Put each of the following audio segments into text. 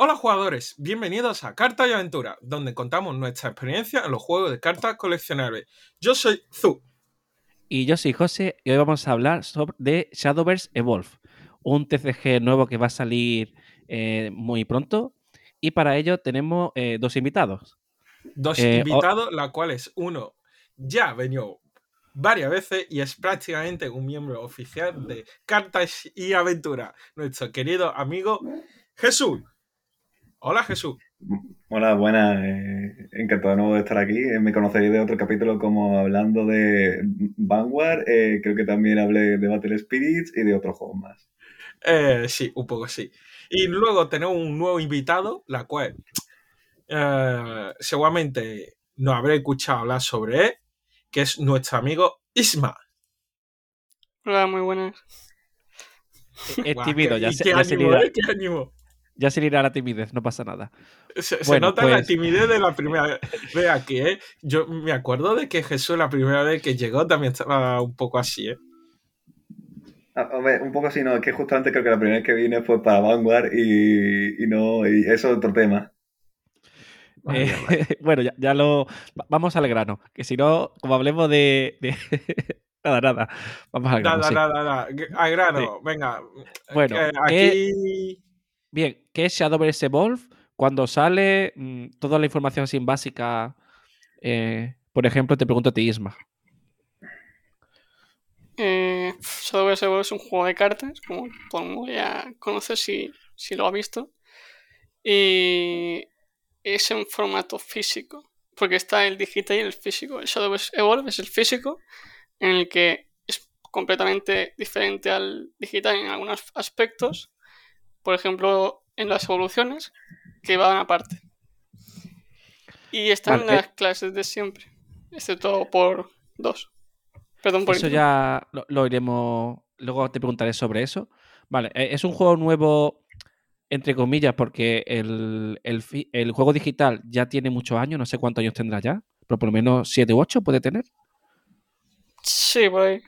Hola jugadores, bienvenidos a Carta y Aventura, donde contamos nuestra experiencia en los juegos de cartas coleccionables. Yo soy Zu. Y yo soy José y hoy vamos a hablar sobre de Shadowverse Evolve, un TCG nuevo que va a salir eh, muy pronto. Y para ello tenemos eh, dos invitados. Dos Eh, invitados, la cual es uno ya venido varias veces y es prácticamente un miembro oficial de Cartas y Aventura, nuestro querido amigo Jesús. Hola Jesús. Hola, buenas. eh, encantado de nuevo de estar aquí. Eh, me conoceréis de otro capítulo como hablando de Vanguard. eh, creo que también hablé de Battle Spirits y de otros juegos más. Eh, sí, un poco sí. Y luego tenemos un nuevo invitado, la cual eh, seguramente nos habré escuchado hablar sobre él, que es nuestro amigo Isma. Hola, muy buenas. Es tímido, ya se, se ánimo. Ya se le irá la timidez, no pasa nada. Se, nota la pues- timidez de la primera vez aquí, ¿eh? Yo me acuerdo de que Jesús la primera vez que llegó también estaba un poco así, ¿eh? Ver, un poco así, no, es que justamente creo que la primera vez que vine fue para Vanguard y, y no, y eso es otro tema. Eh, bueno, ya, ya lo. va- Vamos al grano, que si no, como hablemos de. de- nada, nada. Vamos al grano. Nada, sí. nada, nada. A grano, venga. Bueno, Eh, ¿qué- aquí. Bien, ¿qué es Shadowverse Evolve? Cuando sale mm, toda la información así básica, eh, por ejemplo, te pregunto a ti, Isma. Eh, Shadowverse Evolve es un juego de cartas, como ya conoce si, si lo ha visto. Y es en formato físico, porque está el digital y el físico. El Shadowverse Evolve es el físico, en el que es completamente diferente al digital en algunos aspectos. Por ejemplo, en las evoluciones, que van aparte. Y están Vale, eh. las clases de siempre, excepto por dos. Perdón por Eso interrumpir. ya lo, lo iremos. Luego te preguntaré sobre eso. Vale, eh, es un juego nuevo, entre comillas, porque el, el fi- el juego digital ya tiene muchos años, no sé cuántos años tendrá ya, pero por lo menos 7 u 8 puede tener. Sí, por ahí.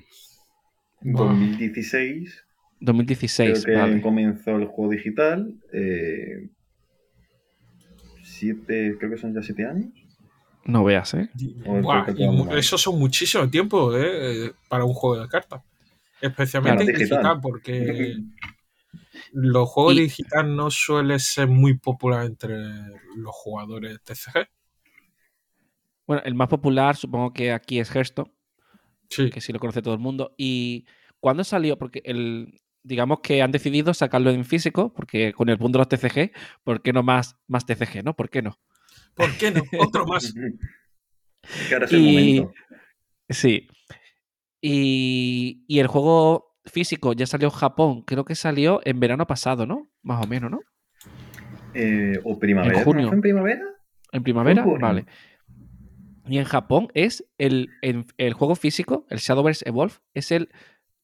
Buah. 2016 2016, creo que vale. comenzó el juego digital. eh, siete, creo que son ya siete años. No veas, ¿eh? Buah, y eso son muchísimo tiempo ¿eh? para un juego de cartas. Especialmente Claro, digital. digital, porque los juegos Y- digitales no suelen ser muy populares entre los jugadores TCG. Bueno, el más popular supongo que aquí es Hearthstone, Sí. que sí lo conoce todo el mundo. ¿Y cuándo salió? Porque el, digamos que han decidido sacarlo en físico, porque con el boom de los TCG, ¿por qué no más, más TCG, no? ¿Por qué no? ¿Por qué no? Otro más. Es el Y- momento. Sí. Y, y el juego físico ya salió en Japón, creo que salió en verano pasado, ¿no? Más o menos, ¿no? Eh, o primavera. En junio. ¿no fue en primavera? En primavera, vale. Y en Japón es el, el, el juego físico, el Shadowverse Evolve, es el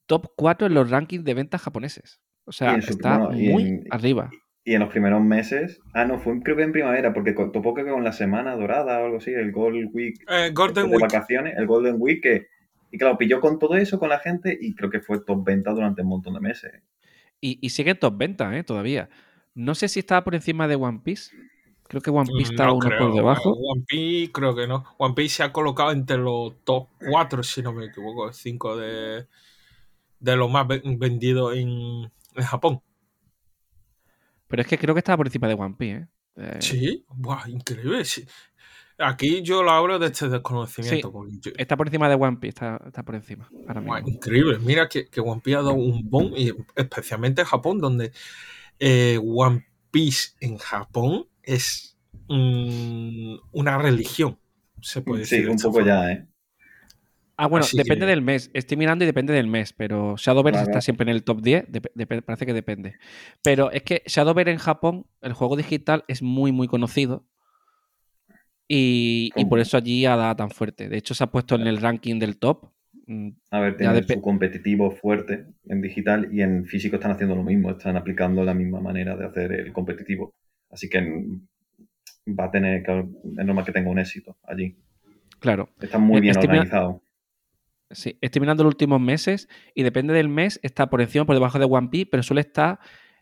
top 4 en los rankings de ventas japoneses. O sea, está muy en- arriba. Y en los primeros meses. Ah, no, fue en- creo que en primavera, porque topó que con la semana dorada o algo así, el Gold Week Eh, Golden de Week. vacaciones, el Golden Week, que, y claro, pilló con todo eso con la gente y creo que fue top venta durante un montón de meses. Y, y sigue en top ventas, ¿eh? Todavía. No sé si estaba por encima de One Piece. Creo que One Piece está Mm, No uno creo. por debajo. Eh, One Piece creo que no. One Piece se ha colocado entre los top 4, si no me equivoco, 5 de, de los más ve- vendidos en, en Japón. Pero es que creo que estaba por encima de One Piece, ¿eh? Eh, Sí, Buah, increíble. sí. Aquí yo lo hablo de este desconocimiento. Sí. Está por encima de One Piece, está, está por encima. Ahora Buah, mismo. increíble. Mira que, que One Piece ha dado un boom, y especialmente en Japón, donde eh, One Piece en Japón es mm, una religión. Se puede decir. Sí, un poco forma. ya, ¿eh? Ah, bueno, Así depende que- del mes. Estoy mirando y depende del mes, pero Shadowverse Vale. está siempre en el top 10. dep- dep- parece que depende. Pero es que Shadowverse en Japón, el juego digital, es muy, muy conocido. Y, y por eso allí ha dado tan fuerte. De hecho, se ha puesto en el ranking del top. Mm, A ver, tiene su competitivo fuerte en digital y en físico están haciendo lo mismo, están aplicando la misma manera de hacer el competitivo. Así que mm, va a tener, es normal que tenga un éxito allí. Claro. Está muy Eh, bien organizado. Sí, estoy mirando los últimos meses y depende del mes, está por encima o por debajo de One Piece, pero suele estar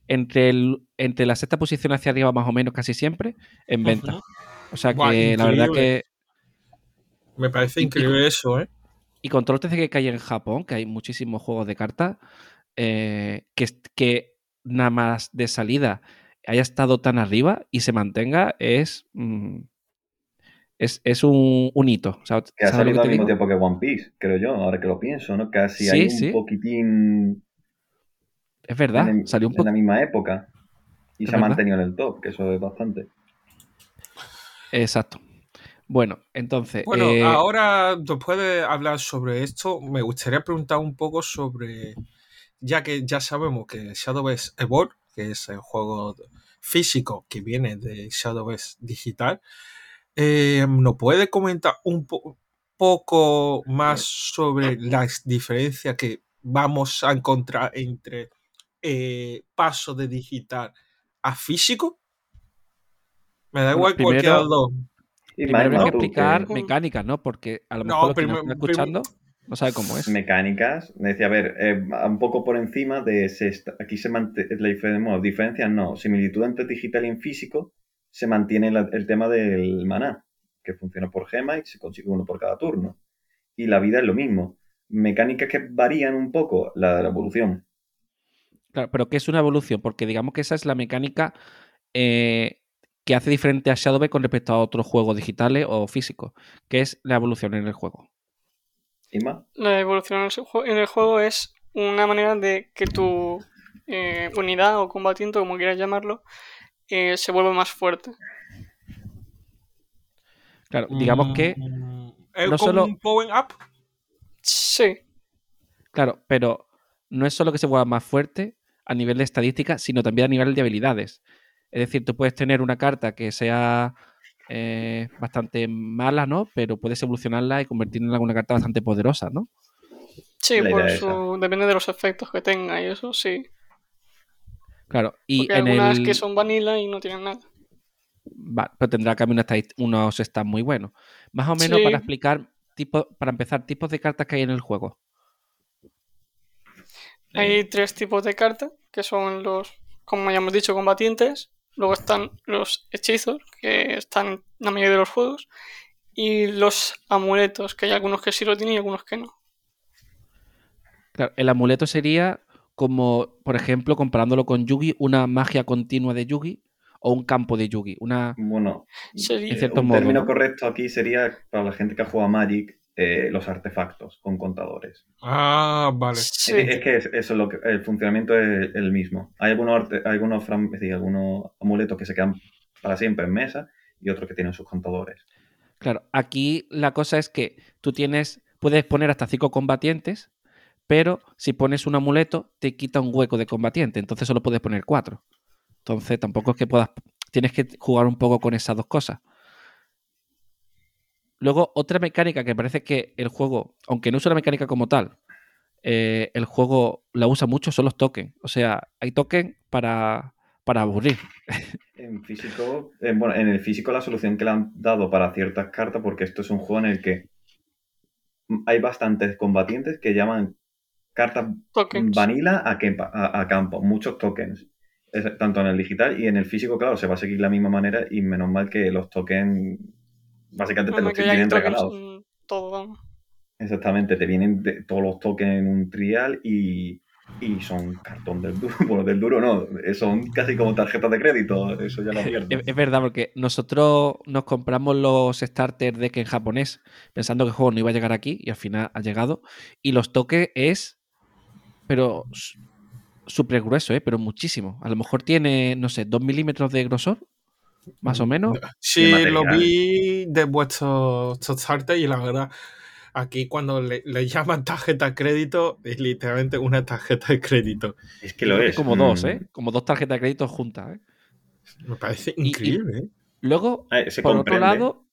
entre, el, entre la sexta posición hacia arriba más o menos casi siempre en venta. O sea que la verdad que... Me parece y- increíble eso, ¿eh? Y con todo el TCG que hay en Japón, que hay muchísimos juegos de cartas, eh, que, que nada más de salida haya estado tan arriba y se mantenga es... mm, es, es un, un hito. O sea, Que ha ¿sabes lo salido que al mismo digo? tiempo que One Piece, creo yo, ahora que lo pienso, ¿no? Casi Sí, hay un sí. poquitín Es verdad, el- salió un en la misma época. Y Es se ha mantenido en el top, que eso es bastante. Exacto. Bueno, entonces... Bueno, eh, ahora después de hablar sobre esto, me gustaría preguntar un poco sobre, ya que ya sabemos que Shadowverse Evolve, que es el juego físico que viene de Shadowverse digital, eh, ¿nos puede comentar un po- poco más sobre las diferencias que vamos a encontrar entre eh, paso de digital a físico? Me da igual cualquiera de los dos. Y primero Maima, que explicar mecánicas, ¿no? Porque a lo No, mejor los que nos están escuchando no sabe cómo es. mecánicas, me decía, a ver, eh, un poco por encima de se está- aquí se mantiene la diferencia, no, similitud entre digital y en físico, se mantiene la- el tema del maná, que funciona por gema y se consigue uno por cada turno. Y la vida es lo mismo. Mecánicas que varían un poco, la, la evolución. Claro, pero ¿qué es una evolución? Porque digamos que esa es la mecánica eh, que hace diferente a Shadowverse con respecto a otros juegos digitales o físicos, que es la evolución en el juego. ¿Y más? La evolución en el jue- en el juego es una manera de que tu eh, unidad o combatiente, como quieras llamarlo, eh, se vuelva más fuerte. Claro, digamos que, Mm, ¿Es no como solo- un power up? Sí, claro, pero no es solo que se vuelva más fuerte a nivel de estadística, sino también a nivel de habilidades. Es decir, tú puedes tener una carta que sea eh, bastante mala, ¿no? Pero puedes evolucionarla y convertirla en una carta bastante poderosa, ¿no? sí, por su... depende de los efectos que tenga y eso, sí. Claro, y Porque en algunas el... que son vanilla y no tienen nada. Va, pero tendrá que haber una unos stats muy buenos. Más o menos Sí. para explicar, tipo, para empezar, tipos de cartas que hay en el juego. Hay tres tipos de cartas, que son los, como ya hemos dicho, combatientes. Luego están los hechizos, que están en la mayoría de los juegos. Y los amuletos, que hay algunos que sí lo tienen y algunos que no. Claro, el amuleto sería como, por ejemplo, comparándolo con Yugi, una magia continua de Yugi o un campo de Yugi. Una, Bueno, Sería- En cierto un modo, término ¿no? correcto aquí sería, para la gente que ha jugado a Magic, eh, los artefactos con contadores. Ah, vale. Sí. Es, es que es- eso es lo que, el funcionamiento es el mismo. Hay algunos, arte- algunos, fran- es decir, algunos amuletos que se quedan para siempre en mesa y otros que tienen sus contadores. Claro, aquí la cosa es que tú tienes, puedes poner hasta cinco combatientes, pero si pones un amuleto te quita un hueco de combatiente, entonces solo puedes poner cuatro. Entonces tampoco es que puedas, tienes que jugar un poco con esas dos cosas. Luego, otra mecánica que parece que el juego, aunque no es una mecánica como tal, eh, el juego la usa mucho son los tokens. O sea, hay tokens para, para aburrir. En físico, bueno, en el físico la solución que le han dado para ciertas cartas, porque esto es un juego en el que hay bastantes combatientes que llaman cartas Tokens. vanilla a, kempa- a- a campo, muchos tokens. Es- tanto en el digital y en el físico, claro, se va a seguir la misma manera y menos mal que los tokens básicamente te Bueno, los que hay vienen tokens regalados. todo. Exactamente, te vienen de- todos los tokens en un trial y, y son cartón del duro. Bueno, del duro no, son casi como tarjetas de crédito, eso ya lo advierto. Es, es verdad, porque nosotros nos compramos los starter deck en japonés pensando que el juego no iba a llegar aquí y al final ha llegado. Y los toques es, pero súper grueso, ¿eh? pero muchísimo. A lo mejor tiene, no sé, 2 milímetros de grosor, más o menos. Sí, lo vi de vuestro starter y la verdad, aquí cuando le, le llaman tarjeta de crédito, es literalmente una tarjeta de crédito. Es que lo creo es. Como dos, mm. ¿eh? Como dos tarjetas de crédito juntas, ¿eh? Me parece Y- y- increíble, ¿eh? Luego, Eh, se por comprende. otro lado,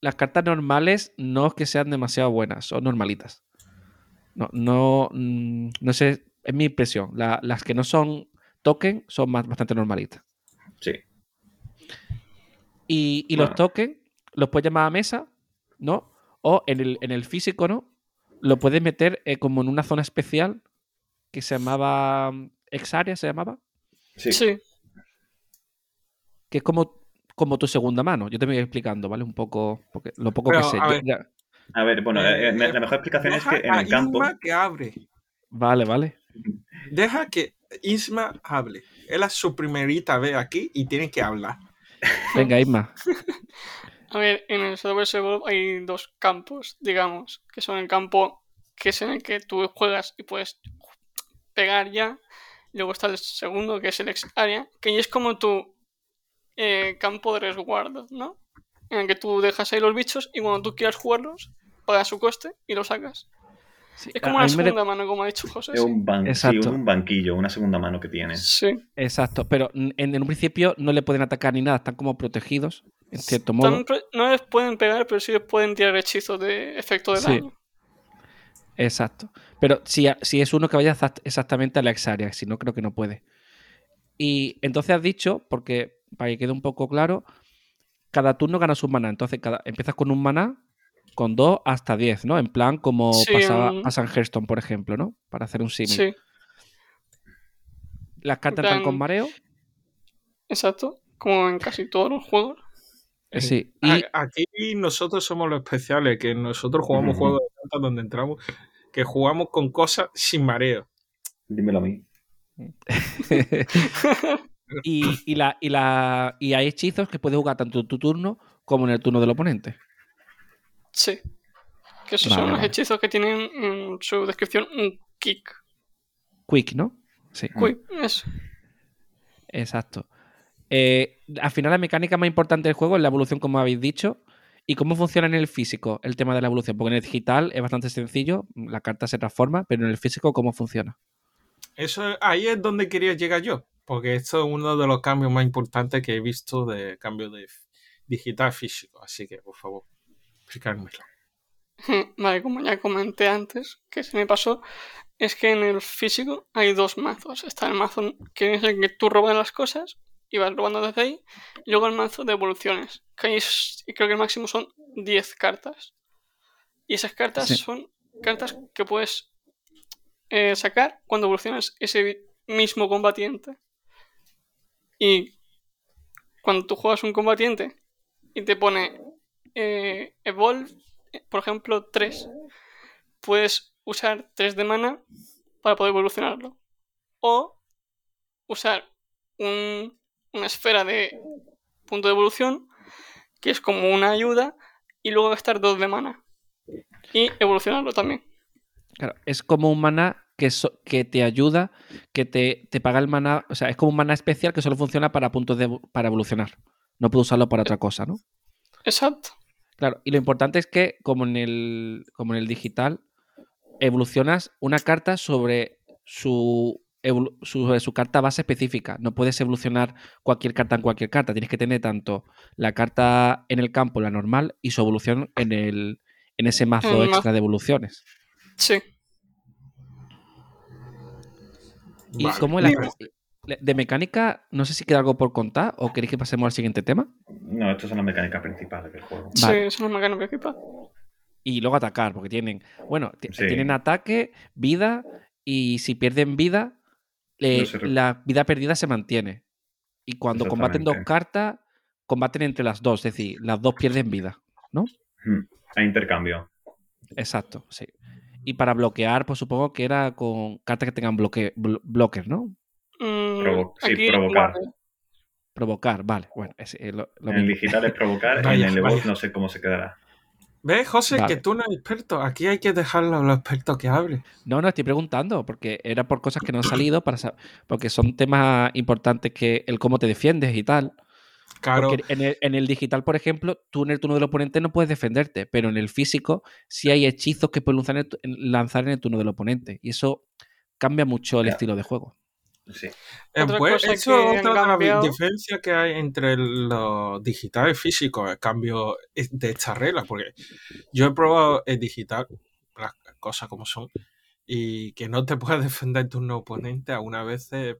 las cartas normales no es que sean demasiado buenas, son normalitas. No, no, mm, no sé, es mi impresión. La- las que no son token son más, bastante normalitas. Sí. Y, y los tokens los puedes llamar a mesa, ¿no? O en el, en el físico, ¿no? Lo puedes meter eh, como en una zona especial que se llamaba mm, Exarea, se llamaba. Sí. Sí. Que es como, como tu segunda mano. Yo te voy explicando, ¿vale? Un poco, porque lo poco Pero, que sé. a Yo- ver. ya- A ver, bueno, Eh, eh, eh, la mejor explicación es que en a el campo. Isma que abre. Vale, vale. Deja que Isma hable. Él es su primerita vez aquí y tiene que hablar. Venga, Isma. A ver, en el Evolve hay dos campos, digamos, que son el campo que es en el que tú juegas y puedes pegar ya. Luego está el segundo, que es el ex area, que ya es como tu eh, campo de resguardo, ¿no? En el que tú dejas ahí los bichos y cuando tú quieras jugarlos, pagas su coste y los sacas. Sí, Es como a una me segunda mano, como ha dicho José. Es un, ban- sí, Exacto. un banquillo, una segunda mano que tienes. Sí. Exacto, pero en, en un principio no le pueden atacar ni nada, están como protegidos, en cierto modo. Pre- no les pueden pegar, pero sí les pueden tirar hechizos de efecto de Sí. daño. Exacto. Pero si, si es uno que vaya exact- exactamente a la ex área, si no, creo que no puede. Y entonces has dicho, porque para que quede un poco claro, cada turno ganas un maná. Entonces cada, empiezas con un maná, con 2 hasta 10, ¿no? En plan como Sí, pasaba, pasa en Hearthstone, por ejemplo, ¿no? Para hacer un símil. Sí, Las cartas plan- con mareo. exacto. Como en casi todos los juegos. Sí. Y Aquí nosotros somos los especiales, que nosotros jugamos juegos de cartas donde entramos, que jugamos con cosas sin mareo. Dímelo a mí. y, y la, y, la, y hay hechizos que puedes jugar tanto en tu turno como en el turno del oponente. Sí. Que esos Vale, son los vale. hechizos que tienen en su descripción un kick. Quick, ¿no? Sí. Uy, eso. Exacto. Eh, al final la mecánica más importante del juego es la evolución, como habéis dicho. ¿Y cómo funciona en el físico el tema de la evolución? Porque en el digital es bastante sencillo, la carta se transforma, pero en el físico, ¿cómo funciona? Eso ahí es donde quería llegar yo, porque esto es uno de los cambios más importantes que he visto de cambio de digital físico. Así que, por favor, explicármelo. Vale, como ya comenté antes, que se me pasó, es que en el físico hay dos mazos. Está el mazo que es el que tú robas las cosas y vas robando desde ahí. Y luego el mazo de evoluciones, que ahí es- creo que el máximo son 10 cartas. Y esas cartas Sí. son cartas que puedes eh, sacar cuando evolucionas ese mismo combatiente. Y cuando tú juegas un combatiente y te pone eh, Evolve, eh, por ejemplo, 3, puedes usar 3 de mana para poder evolucionarlo. O usar un- una esfera de punto de evolución, que es como una ayuda, y luego gastar 2 de mana. Y evolucionarlo también. Claro, es como un maná que, so- que te ayuda, que te, te paga el maná, o sea, es como un maná especial que solo funciona para puntos de, para evolucionar. No puedo usarlo para otra cosa, ¿no? Exacto. Claro, y lo importante es que, como en el, como en el digital, evolucionas una carta sobre su, evolu- sobre su carta base específica. No puedes evolucionar cualquier carta en cualquier carta. Tienes que tener tanto la carta en el campo, la normal, y su evolución en, el, en ese mazo extra de evoluciones. Sí. ¿Y Vale. cómo es la- de mecánica? No sé si queda algo por contar o queréis que pasemos al siguiente tema. No, estas son las mecánicas principales del juego. Sí, Vale. esa es la mecánica principal. Y luego atacar, porque tienen, bueno, Sí. tienen ataque, vida, y si pierden vida, eh, No se re- la vida perdida se mantiene. Y cuando combaten dos cartas, combaten entre las dos, es decir, las dos pierden vida, ¿no? Hmm, A intercambio. Exacto, sí. Y para bloquear, pues supongo que era con cartas que tengan bloque, blo- ¿no? Mm, Provo- sí, aquí, provocar. vale. Provocar, vale, bueno, es eh, lo, lo en el digital es provocar, Vaya, en el vaya. no sé cómo se quedará. ¿Ves, José, Vale. que tú no eres experto? Aquí hay que dejarlo a los expertos que hablen. No, no, estoy preguntando, porque era por cosas que no han salido, para porque son temas importantes que el cómo te defiendes y tal. Claro, Porque en el, en el digital, por ejemplo, tú en el turno del oponente no puedes defenderte, pero en el físico sí hay hechizos que puedes lanzar en el, tu- en- lanzar en el turno del oponente. Y eso cambia mucho el estilo de juego. Sí. Eh, Otra pues, cosa eso que es otra de las cambiado- diferencias que hay entre los digitales y físicos, el cambio es- de esta regla, porque yo he probado el digital, las cosas como son, y que no te puedes defender tu oponente a una vez eh,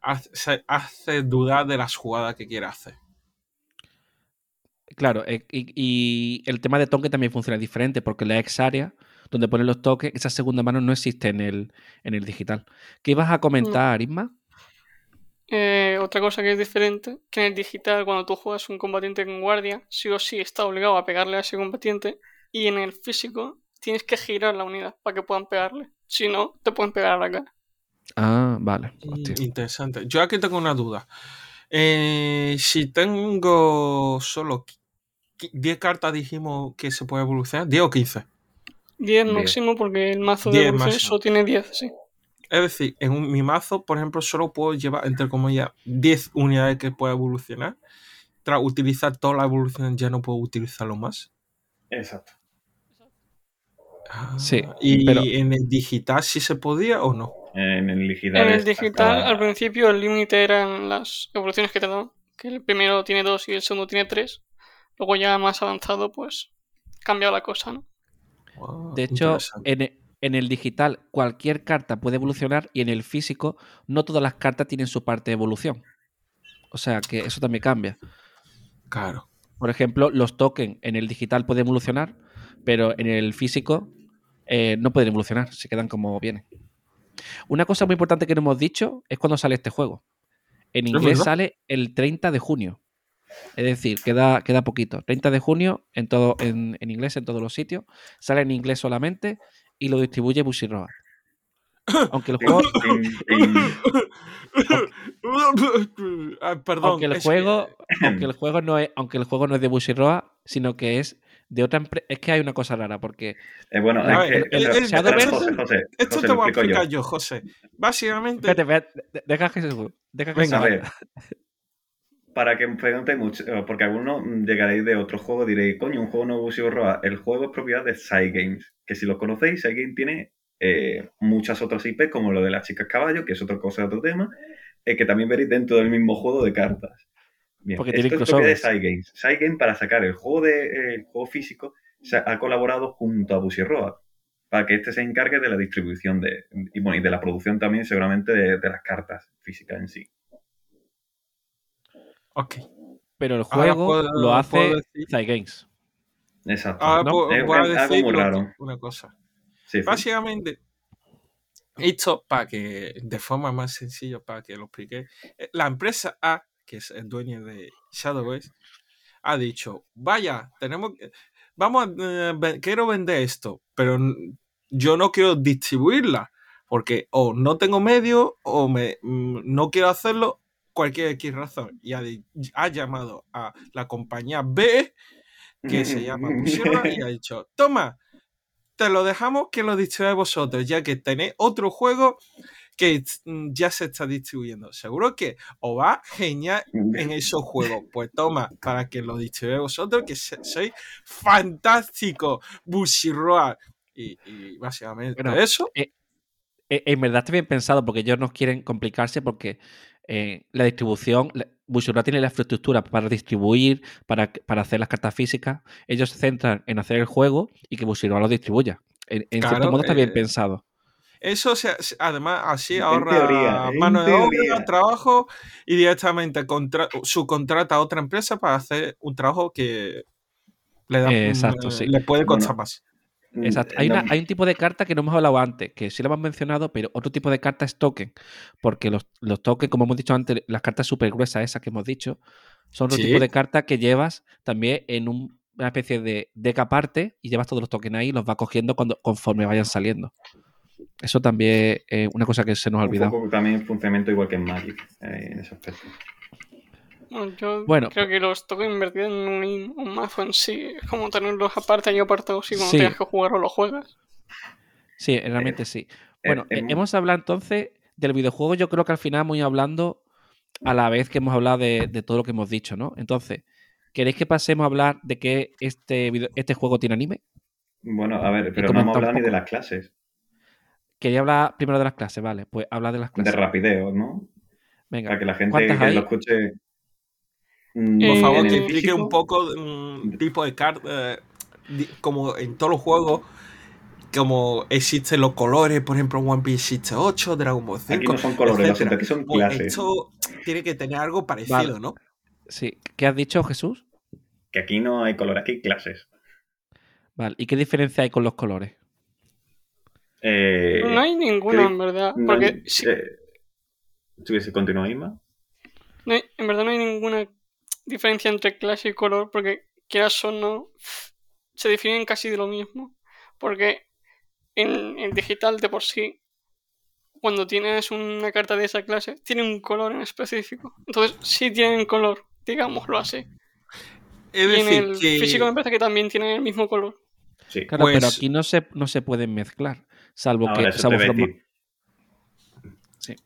hace, hace dudar de las jugadas que quiere hacer. Claro, eh, y, y el tema de toque también funciona diferente, porque la ex área, donde ponen los toques, esa segunda mano no existe en el, en el digital. ¿Qué ibas a comentar, Isma? eh, otra cosa que es diferente, que en el digital cuando tú juegas un combatiente con guardia, sí o sí está obligado a pegarle a ese combatiente y en el físico tienes que girar la unidad para que puedan pegarle. Si no, te pueden pegar a la cara. Ah, vale. Mm, Hostia. Interesante. Yo aquí tengo una duda. Eh, si tengo solo qui- 10 cartas, dijimos que se puede evolucionar, 10 o 15. 10 Diez. máximo porque el mazo de 10 evolución solo tiene 10, sí. Es decir, en un- mi mazo, por ejemplo, solo puedo llevar, entre comillas, 10 unidades que pueda evolucionar. Tras utilizar toda la evolución, ya no puedo utilizarlo más. Exacto. Ah, Sí, ¿Y pero- en el digital sí se podía o no? En el digital. En el digital, al principio, el límite eran las evoluciones que te dan. Que el primero tiene 2 y el segundo tiene 3. Luego ya más avanzado, pues cambia la cosa, ¿no? Wow, De hecho, en, en el digital cualquier carta puede evolucionar y en el físico no todas las cartas tienen su parte de evolución. O sea que eso también cambia. claro. Por ejemplo, los tokens en el digital pueden evolucionar, pero en el físico eh, no pueden evolucionar, se quedan como vienen. Una cosa muy importante que no hemos dicho es cuando sale este juego. En inglés sale el 30 de junio. Es decir, queda, queda poquito. 30 de junio en, todo, en, en inglés en todos los sitios. Sale en inglés solamente y lo distribuye Bushiroad. Aunque el juego, Ah, perdón. aunque el que- juego, aunque el juego no es, aunque el juego no es de Bushiroad, sino que es de otra empresa. Es que hay una cosa rara, porque Eh, bueno, A es ver, que. el- o sea, el- Shadowverse- José, José, Esto José, te voy a yo. explicar yo, José. Básicamente, Espérate, espérate, de- deja que se deja que Venga, se A ver, para que pregunte mucho, porque algunos llegaréis de otro juego, diréis, coño, un juego nuevo Bushido Roa. El juego es propiedad de Cygames, que si lo conocéis, Cygames tiene eh, muchas otras IP, como lo de las chicas caballo, que es otra cosa, otro tema, eh, que también veréis dentro del mismo juego de cartas. Bien, Porque esto tiene es propiedad de. Cygames. Cygames, para sacar el juego, de, eh, el juego físico, se ha colaborado junto a Bushido Roa, para que este se encargue de la distribución de, y, bueno, y de la producción también, seguramente, de, de las cartas físicas en sí. ok. Pero el Ahora juego puedo- lo puedo hace Cygames. Exacto. Ahora ¿no? pu- Es- voy a es algo muy raro. una cosa. Sí, sí. Básicamente, esto para que de forma más sencilla, para que lo explique, eh, la empresa A, que es el dueño de Shadowverse, ha dicho, vaya, tenemos que, vamos a, eh, quiero vender esto, pero yo no quiero distribuirla, porque o no tengo medio o me, mm, no quiero hacerlo, cualquier X razón. Y ha, ha llamado a la compañía B, que se llama Bushiroad, y ha dicho, toma, te lo dejamos que lo distribuáis vosotros, ya que tenéis otro juego que mm, ya se está distribuyendo. Seguro que os va genial en esos juegos. Pues toma, para que lo distribuyáis vosotros, que sois fantástico, Bushiroad. Y, y básicamente Bueno, eso. Eh, en verdad está bien pensado porque ellos no quieren complicarse porque eh, la distribución, la- Bushiroad tiene la infraestructura para distribuir, para, para hacer las cartas físicas. Ellos se centran en hacer el juego y que Bushiroad lo distribuya. En, en cierto Claro, modo está bien eh, pensado. Eso se- además así En ahorra teoría, mano de obra, trabajo y directamente contra- subcontrata a otra empresa para hacer un trabajo que le, da, exacto, mm, sí. le puede Bueno, costar más. Exacto. Hay, una- no- hay un tipo de carta que no hemos hablado antes, que sí lo hemos mencionado, pero otro tipo de carta es token. Porque los, los tokens, como hemos dicho antes, las cartas súper gruesas esas que hemos dicho, son otro Sí. tipo de cartas que llevas también en un- una especie de deck aparte y llevas todos los tokens ahí y los vas cogiendo cuando, conforme vayan saliendo. Eso también es una cosa que se nos ha un olvidado. poco también funcionamiento igual que en Magic, eh, en ese aspecto. Bueno, yo Bueno. creo que los toques invertidos en un, un mazo en sí es como tenerlos aparte y apartados y cuando Sí. tengas que jugarlo lo juegas. Sí, realmente sí. eh, Bueno, eh, eh, hemos hablado entonces del videojuego, yo creo que al final hemos ido hablando a la vez que hemos hablado de, de todo lo que hemos dicho, ¿no? Entonces, ¿queréis que pasemos a hablar de que este, video- este juego tiene anime? Bueno, a ver, pero no hemos un hablado ni de las clases, Quería hablar primero de las clases, vale. Pues habla de las de clases. rapideo, ¿no? Venga, Para que la gente ¿cuántas que hay? lo escuche. mm, Por Eh, favor, que el explique un poco un tipo de carta, como en todos los juegos, como existen los colores, por ejemplo, en One Piece existe 8, Dragon Ball 5. Aquí no son colores, lo etcétera. siento, aquí son Pues clases. esto tiene que tener algo parecido, Vale. ¿no? Sí. ¿Qué has dicho, Jesús? Que aquí no hay color, aquí hay clases. Vale. ¿Y qué diferencia hay con los colores? Eh, No hay ninguna, creo- en verdad. no Porque hay- sí, eh, ¿tú Isma? No hay- en verdad no hay ninguna diferencia entre clase y color, porque quieras o no, se definen casi de lo mismo. Porque en, en digital de por sí, cuando tienes una carta de esa clase, tiene un color en específico. Entonces, sí tienen color, digámoslo así. Es y en el que físico me parece que también tienen el mismo color. Sí. Claro, pero Pues- aquí no se, no se pueden mezclar. Salvo Ahora, que. salvo. Sí.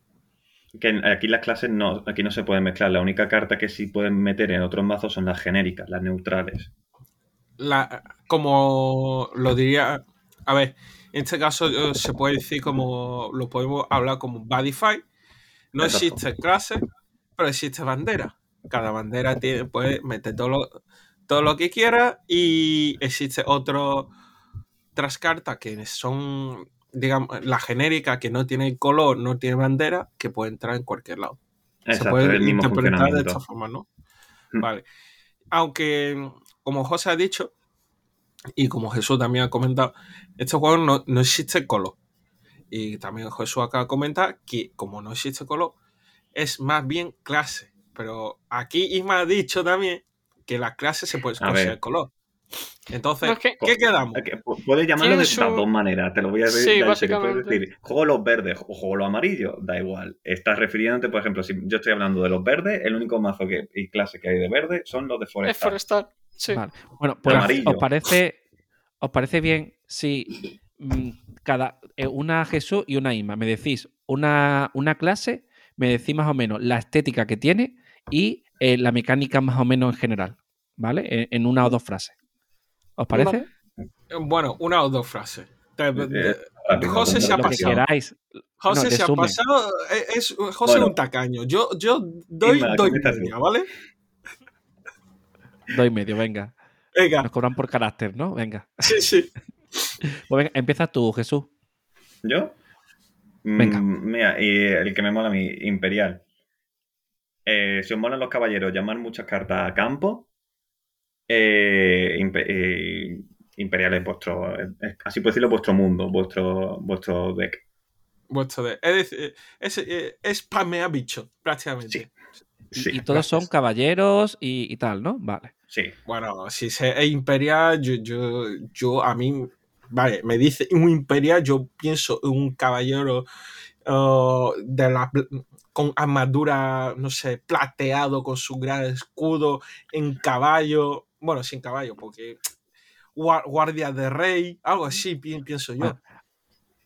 Que aquí las clases no, aquí no se pueden mezclar. La única carta que sí pueden meter en otros mazos son las genéricas, las neutrales. la, como lo diría, a ver, en este caso se puede decir como, lo podemos hablar como Badify. No Exacto. existe clase, pero existe bandera. Cada bandera tiene, puede meter todo lo, todo lo que quiera y existe otro, otras cartas que son, digamos, la genérica que no tiene color, no tiene bandera, que puede entrar en cualquier lado. se puede interpretar de esta forma, ¿no? Mm. Vale. Aunque, como José ha dicho, y como Jesús también ha comentado, este juego no, no existe color. Y también Jesús acaba de comentar que como no existe color, es más bien clase. Pero aquí Isma ha dicho también que las clases se pueden conseguir color. Entonces, No, ¿qué quedamos? Es que pu- Puedes llamarlo de su- las dos maneras, te lo voy a decir. Sí, serio. Puedes básicamente. decir, juego los verdes o juego los amarillos, da igual. Estás refiriéndote, por ejemplo, si yo estoy hablando de los verdes, el único mazo que, y clase que hay de verde son los de Es Forestal. forestal. Sí. Vale. Bueno, pues Amarillo. ¿os parece, ¿os parece bien si mm, cada eh, una Jesús y una Ima me decís una, una clase, me decís más o menos la estética que tiene y eh, la mecánica más o menos en general, ¿vale? En, en una o dos frases. ¿Os parece? Bueno, una o dos frases. Eh, rápido, José se ha pasado. queráis. José No, se ha pasado. Es, es- José Bueno. un tacaño. Yo, yo doy Isma, doy media, ¿vale? Doy medio, venga. Venga, Nos cobran por carácter, ¿no? Venga. sí, sí. Pues venga, empiezas tú, Jesús. ¿Yo? Mm, Venga. mira, y el que me mola a mí, Imperial. Eh, si os molan los caballeros, llamar muchas cartas a campo. Eh, impe- eh, Imperial es vuestro, es- así puedo decirlo, vuestro mundo, vuestro, vuestro deck. Vuestro de, es decir, es, es, es spamea bicho, prácticamente. Y, Sí, y todos son caballeros y, y tal, ¿no? Vale. sí. Bueno, si se es imperial, yo, yo, yo a mí, vale, me dice un imperial, yo pienso en un caballero uh, de la, con armadura, no sé, plateado, con su gran escudo, en caballo, bueno, sin caballo, porque gua- guardia de rey, algo así pi- pienso yo.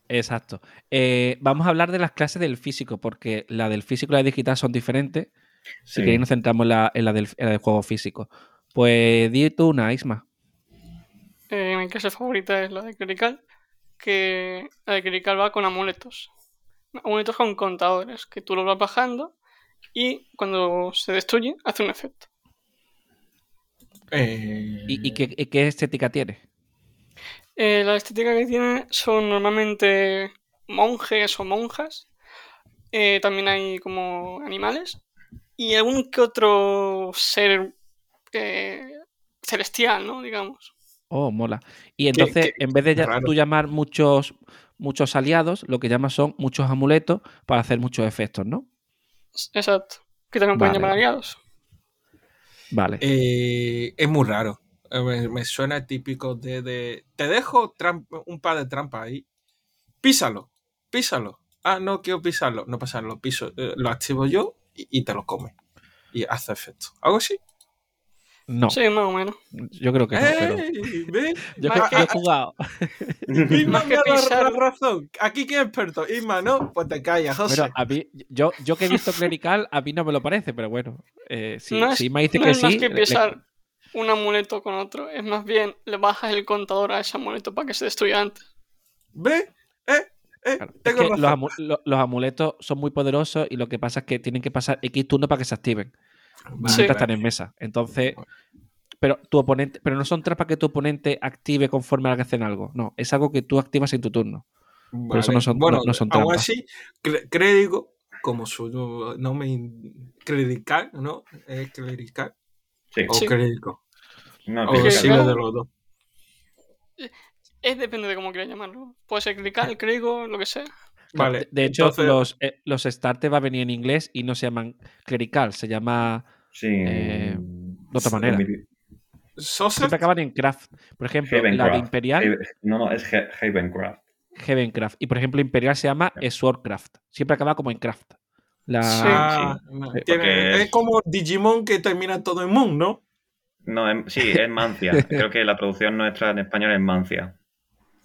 Exacto. Eh, vamos a hablar de las clases del físico, porque la del físico y la digital son diferentes. Si sí. queréis, nos centramos en la, en la del, en la del juego físico. Pues di tú una, Isma. Eh, mi clase favorita es la de Clerical, que la de Clerical va con amuletos. Amuletos con contadores, que tú los vas bajando y cuando se destruye hace un efecto. Eh, ¿Y, y qué, y qué estética tiene? Eh, la estética que tiene son normalmente monjes o monjas. Eh, también hay como animales. Y algún que otro ser eh, celestial, ¿no? Digamos. Oh, mola. Y entonces, qué en vez de ya- tú llamar muchos, muchos aliados, lo que llamas son muchos amuletos para hacer muchos efectos, ¿no? Exacto. Que también pueden llamar aliados. Vale. Eh, es muy raro. Eh, Me, suena típico de, Te dejo un par de trampas ahí. Písalo. Písalo. Ah, no quiero pisarlo. No pasa lo piso. eh, lo activo yo y te lo come. Y hace efecto. ¿Algo así? No, Sí, más o menos. yo creo que no, pero. ¿Ves? Yo, más que- que- yo he jugado. Isma Más me que ha dado razón. Aquí quién es experto. Isma, ¿no? Pues te callas, José. Pero a mí, yo, yo que he visto Clerical, a mí no me lo parece, pero bueno. Eh, si, no es, si me dice no que es más sí. que le- le- pisar un amuleto con otro. Es más bien, le bajas el contador a ese amuleto para que se destruya antes. ¿Ves? ¿Eh? ¿Eh? claro. Es Tengo que razón. los, amu- lo- los amuletos son muy poderosos y lo que pasa es que tienen que pasar X turnos para que se activen. Vale. están en mesa. Entonces, pero tu oponente, pero no son trampas que tu oponente active conforme a que hacen algo. No, es algo que tú activas en tu turno. Por eso no son- bueno, no- no son aún trampas. así, crédigo, como su nombre in- clerical, ¿no? Es clerical Sí. o Sí. No, O sí, sí, claro. de los dos. Es depende de cómo quieras llamarlo. Puede ser clicar, clérigo, lo que sea. Vale. de- de hecho, entonces- los, eh, los starters va a venir en inglés y no se llaman clerical, se llama Sí. Eh, de otra manera. Siempre acaban en craft. Por ejemplo, la de. Imperial, No, no, es Ha- Havencraft. Heavencraft. Y por ejemplo, Imperial se llama Swordcraft. Siempre acaba como en craft. La... Sí. Sí, tiene- es como Digimon que termina todo en Moon, ¿no? No, sí, es Mancia. Creo que la traducción nuestra en español es Mancia.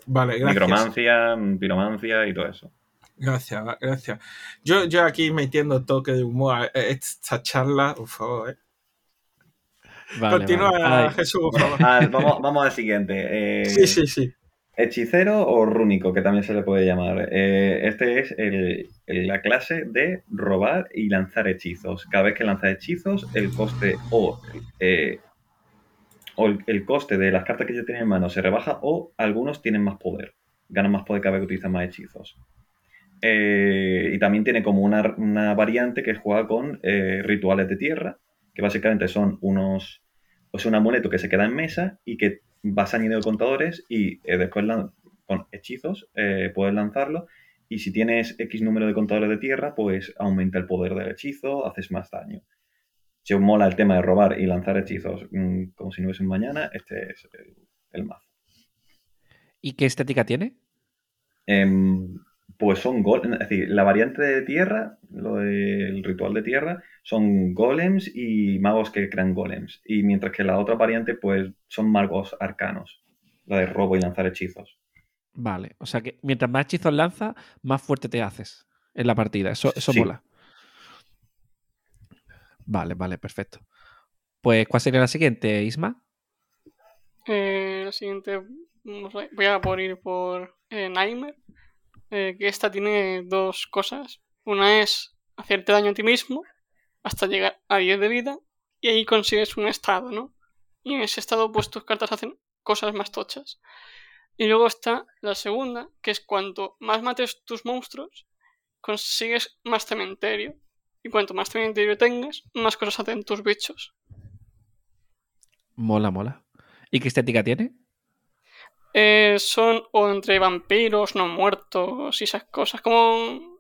Vale, gracias. Micromancia, piromancia y todo eso. Gracias, gracias. Yo, yo aquí metiendo toque de humor a esta charla, por favor, ¿eh? Vale, Continúa, vale. Jesús, por favor. Ah, vamos, vamos al siguiente. Eh, Sí, sí, sí. Hechicero o rúnico, que también se le puede llamar. Eh, este es el- el- la clase de robar y lanzar hechizos. Cada vez que lanzas hechizos, el coste o, eh, o el, el coste de las cartas que ya tienen en mano se rebaja o algunos tienen más poder. Ganan más poder cada vez que utilizan más hechizos. Eh, y también tiene como una, una variante que juega con eh, rituales de tierra, que básicamente son unos. Es un amuleto que se queda en mesa y que vas añadiendo contadores y eh, después con hechizos puedes lanzarlo. Y si tienes X número de contadores de tierra, pues aumenta el poder del hechizo, haces más daño. Si os mola el tema de robar y lanzar hechizos mm, como si no hubiese un mañana, este es el, el mazo. ¿Y qué estética tiene? Pues son golems, es decir, la variante de tierra, lo del ritual de tierra, son golems y magos que crean golems. Y mientras que la otra variante, pues son magos arcanos, la de robo y lanzar hechizos. Vale. O sea que mientras más hechizos lanzas, más fuerte te haces en la partida. Eso, eso Sí. mola. Vale, vale, perfecto. Pues, ¿cuál sería la siguiente, Isma? Eh, la siguiente, vamos a- voy a por ir por eh, Nightmare. Eh, que esta tiene dos cosas. Una es hacerte daño a ti mismo hasta llegar a 10 de vida y ahí consigues un estado, ¿no? Y en ese estado pues tus cartas hacen cosas más tochas. Y luego está la segunda, que es cuanto más mates tus monstruos, consigues más cementerio. Y cuanto más cementerio tengas, más cosas hacen tus bichos. Mola, mola. ¿Y qué estética tiene? Eh, son o entre vampiros, no muertos y esas cosas, como...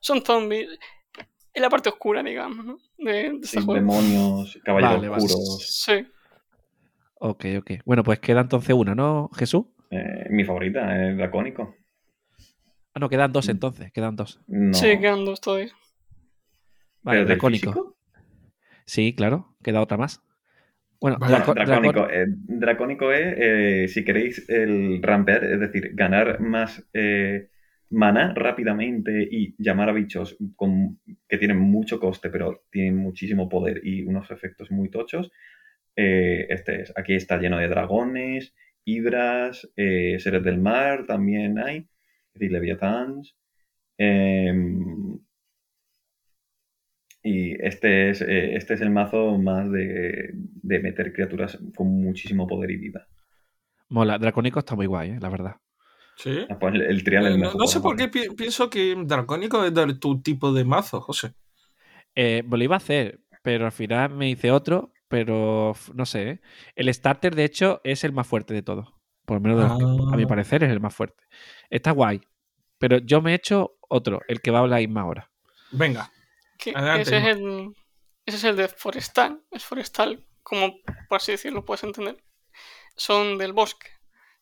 Son zombies. En la parte oscura, digamos, ¿no? De, de Sí, demonios, caballeros Vale, oscuros. Sí. Ok, ok. Bueno, pues queda entonces una, ¿no, Jesús? Eh, mi favorita es Dracónico. Ah, no, quedan Mm. dos entonces, quedan dos. No. Sí, quedan dos todavía. Vale, ¿Pero del dracónico. físico? Sí, claro, queda otra más. Bueno, Vale, draco- Dracónico, dracón- eh, dracónico es, eh, si queréis, el rampear, es decir, ganar más eh, mana rápidamente y llamar a bichos con, que tienen mucho coste, pero tienen muchísimo poder y unos efectos muy tochos. eh, este es. Aquí está lleno de dragones, hidras, seres del mar también hay, es decir, leviathans. Y este es, eh, este es el mazo más de, de meter criaturas con muchísimo poder y vida. mola. Dracónico está muy guay, eh, la verdad. Sí. Ah, pues el, el trial es Eh, el no, sé por qué pi- pienso que Dracónico es de tu tipo de mazo, José. Eh, me lo iba a hacer, pero al final me hice otro, pero no sé. ¿eh? El starter, de hecho, es el más fuerte de todos. Por lo menos, que, a mi Ah. parecer, es el más fuerte. Está guay. Pero yo me he hecho otro, el que va a hablar Isma ahora. Venga. Que Adelante, ese, es el, ese es el de forestal. Es forestal, como por así decirlo, puedes entender. Son del bosque.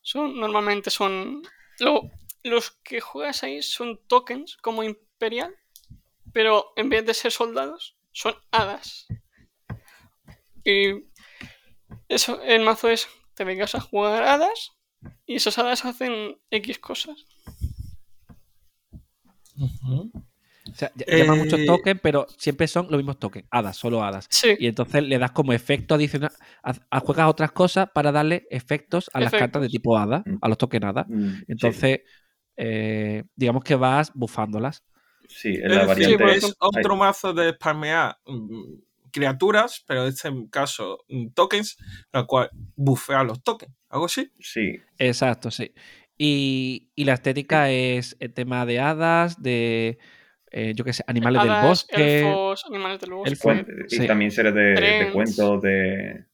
Son, normalmente son. lo- los que juegas ahí son tokens como imperial, pero en vez de ser soldados, son hadas. Y eso, el mazo es, te vengas a jugar hadas y esas hadas hacen X cosas. O sea, llaman Eh, muchos tokens, pero siempre son los mismos tokens. Hadas, solo hadas. Sí, Y entonces le das como efecto adicional. haz- Juegas otras cosas para darle efectos a las cartas de tipo hada, Mm. a los tokens hada. Mm, sí. Entonces, eh, digamos que vas bufándolas. Sí, es Es la variante. es ejemplo, otro mazo de spamear mm, criaturas, pero en este caso tokens, la cual bufea los tokens. ¿Algo así? sí, Exacto, sí. Y, y la estética es el tema de hadas, de, eh, yo qué sé, animales del hadas, bosque. elfos, animales del bosque. elfos. y sí. también seres de, de cuentos de,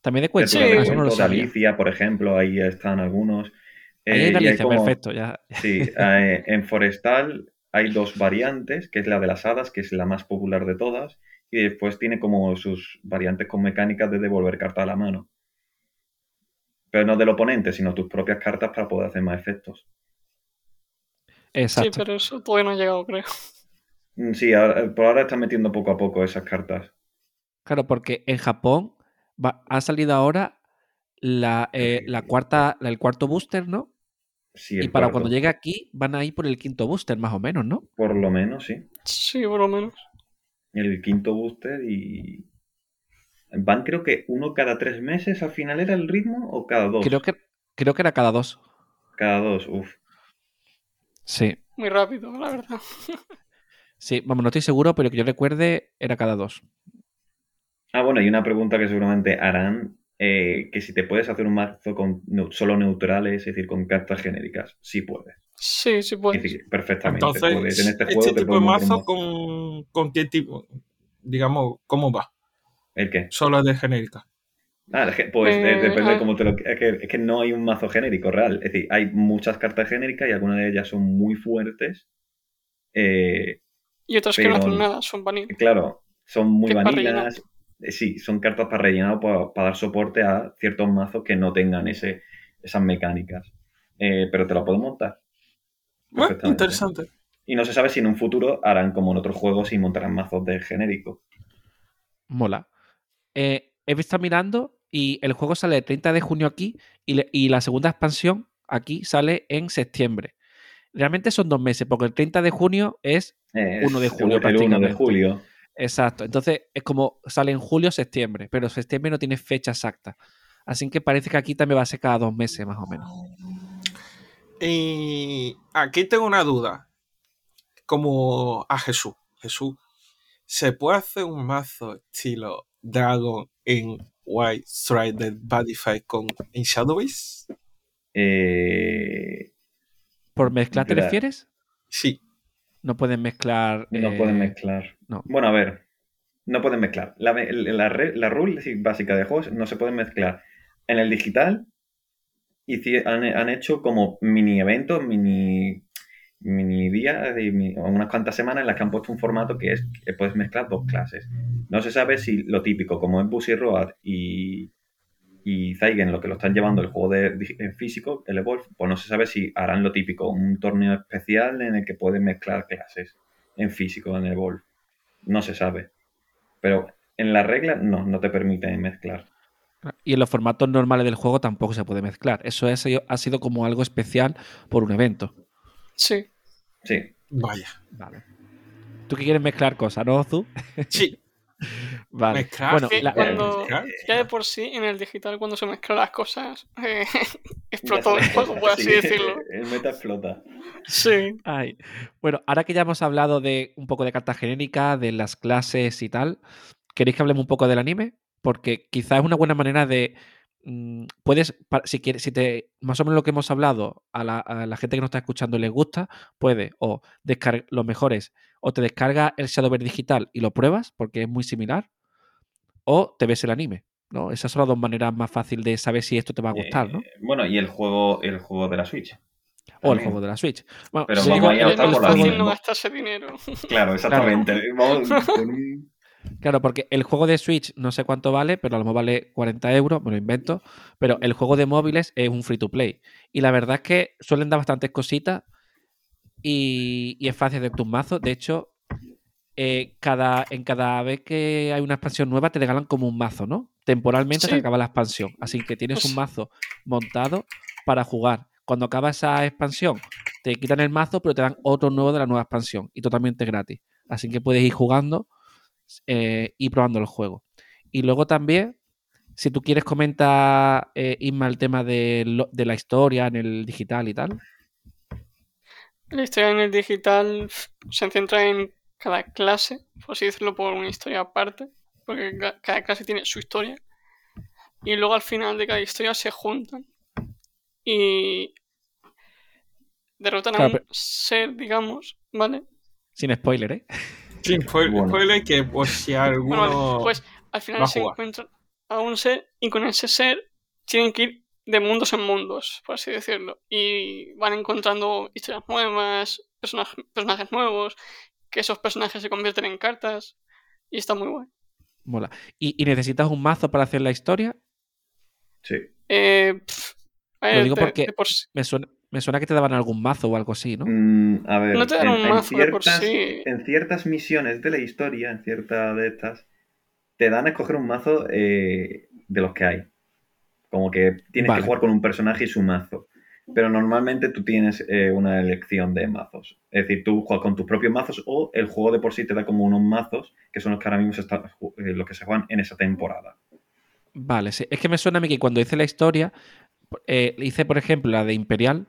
También de cuentos, Sí. de no lo. Alicia, por ejemplo, ahí están algunos. Ahí Eh, hay lista, como- perfecto. Ya. Sí, eh, en Forestal hay dos variantes, que es la de las hadas, que es la más popular de todas, y después tiene como sus variantes con mecánicas de devolver cartas a la mano. Pero no del oponente, sino tus propias cartas para poder hacer más efectos. Exacto. Sí, pero eso todavía no ha llegado, creo. Mm, Sí, ahora- por ahora están metiendo poco a poco esas cartas. Claro, porque en Japón va- ha salido ahora la, eh, la cuarta, la- el cuarto booster, ¿no? Sí, Y para cuarto. cuando llegue aquí van a ir por el quinto booster, más o menos, ¿no? Por lo menos, sí. Sí, por lo menos. El quinto booster y... Van creo que uno cada tres meses al final era el ritmo o cada dos. Creo que, creo que era cada dos. Cada dos, uff. Sí. Muy rápido, la verdad. Sí, vamos, no estoy seguro, pero que yo recuerde era cada dos. Ah, bueno, y una pregunta que seguramente harán, eh, que si te puedes hacer un mazo con solo neutrales, es decir, con cartas genéricas. Sí puedes. Sí, sí Es puedes. decir, perfectamente. Entonces, puedes. En este este, juego te tipo de mazo con, con qué tipo, digamos, ¿cómo va? ¿El qué? Solo de genérica. Ah, es que, pues eh, Eh, depende de ah. cómo te lo... Es que, es que no hay un mazo genérico real. Es decir, hay muchas cartas genéricas y algunas de ellas son muy fuertes. Eh, Y otras que no hacen nada, son vanilla. Claro, son muy vanilas. Eh, Sí, son cartas para rellenar o para, para dar soporte a ciertos mazos que no tengan ese, esas mecánicas. Eh, pero te lo puedo montar. Bueno, Perfectamente. interesante. Y no se sabe si en un futuro harán como en otros juegos y montarán mazos de genérico. Mola. Eh, he estado mirando y el juego sale el 30 de junio aquí y, le- y la segunda expansión aquí sale en septiembre. Realmente son dos meses, porque el 30 de junio es Eh, 1 de julio, El 1 de julio. exacto. Entonces es como sale en julio septiembre, pero septiembre no tiene fecha exacta. Así que parece que aquí también va a ser cada dos meses más o menos. Y aquí tengo una duda. Como a Jesús. Jesús, ¿se puede hacer un mazo estilo Dragon en White Strike de Badify con en Shadowbase? Eh, ¿Por mezclar te Claro. refieres? Sí. No pueden mezclar. no eh, pueden mezclar. no. Bueno, a ver. No pueden mezclar. La, la, re- la rule básica de juegos no se pueden mezclar. En el digital hici- han, han hecho como mini eventos, mini, mini días, de mi- o unas cuantas semanas en las que han puesto un formato que es que puedes mezclar dos clases. No se sabe si lo típico, como es Busy Road y, y Zeigen, lo que lo están llevando el juego de, en físico, el Evolve, pues no se sabe si harán lo típico, un torneo especial en el que pueden mezclar clases en físico, en el Evolve. No se sabe. Pero en la regla no, no te permiten mezclar. Y en los formatos normales del juego tampoco se puede mezclar. Eso es- ha sido como algo especial por un evento. Sí. Sí, Vaya. Vale. Tú que quieres mezclar cosas, ¿no, Zu? Sí. Vale. Mezclar. Bueno, Que la- cuando- mezclar. Ya de por sí, en el digital, cuando se mezclan las cosas, eh, explotó el juego, por así Sí, decirlo. El meta explota. Sí. Ay. Bueno, ahora que ya hemos hablado de un poco de carta genérica, de las clases y tal, ¿queréis que hablemos un poco del anime? Porque quizás es una buena manera de. Mm, puedes, si quieres, si te. Más o menos lo que hemos hablado a la, a la gente que nos está escuchando les gusta, puedes o descargar lo mejor es o te descarga el Shadowverse digital y lo pruebas, porque es muy similar, o te ves el anime. ¿no? Esas son las dos maneras más fáciles de saber si esto te va a gustar, ¿no? Eh, bueno, y el juego, el juego de la Switch. O el juego de la Switch. Bueno, Pero sí, vamos a el- optar el por la juego- fácil no gastarse dinero. Claro, exactamente. Vamos con un- Claro, porque el juego de Switch no sé cuánto vale, pero a lo mejor vale 40 euros, me lo invento. Pero el juego de móviles es un free to play. Y la verdad es que suelen dar bastantes cositas y, y es fácil de tus mazos. De hecho, eh, cada, en cada vez que hay una expansión nueva te regalan como un mazo, ¿no? Temporalmente se Sí. acaba la expansión. Así que tienes un Pues- mazo montado para jugar. Cuando acaba esa expansión, te quitan el mazo, pero te dan otro nuevo de la nueva expansión y totalmente gratis. Así que puedes ir jugando eh, y probando el juego. Y luego también, si tú quieres comentar, eh, Isma, el tema de, lo- de la historia en el digital y tal. La historia en el digital se centra en cada clase, por así decirlo, por una historia aparte, porque ca- cada clase tiene su historia. Y luego al final de cada historia se juntan y derrotan a un pero- ser, digamos, ¿vale? Sin spoiler, ¿eh? Sin spoiler, Bueno. spoiler que por si Bueno, alguno... vale, pues al final se encuentran a un ser y con ese ser tienen que ir de mundos en mundos, por así decirlo. Y van encontrando historias nuevas, personajes, personajes nuevos, que esos personajes se convierten en cartas. Y está muy bueno. Mola. ¿Y, y necesitas un mazo para hacer la historia? Sí. Eh, a Lo ver, digo de- porque de por sí- me suena, me suena que te daban algún mazo o algo así, ¿no? Mm, a ver, No te dan en, un en mazo de por ciertas, sí. en ciertas misiones de la historia, en ciertas de estas, te dan a escoger un mazo eh, de los que hay. Como que tienes Vale. que jugar con un personaje y su mazo. Pero normalmente tú tienes eh, una elección de mazos. Es decir, tú juegas con tus propios mazos o el juego de por sí te da como unos mazos que son los que ahora mismo se están, eh, los que se juegan en esa temporada. Vale, sí. Es que me suena a mí que cuando hice la historia, eh, hice, por ejemplo, la de Imperial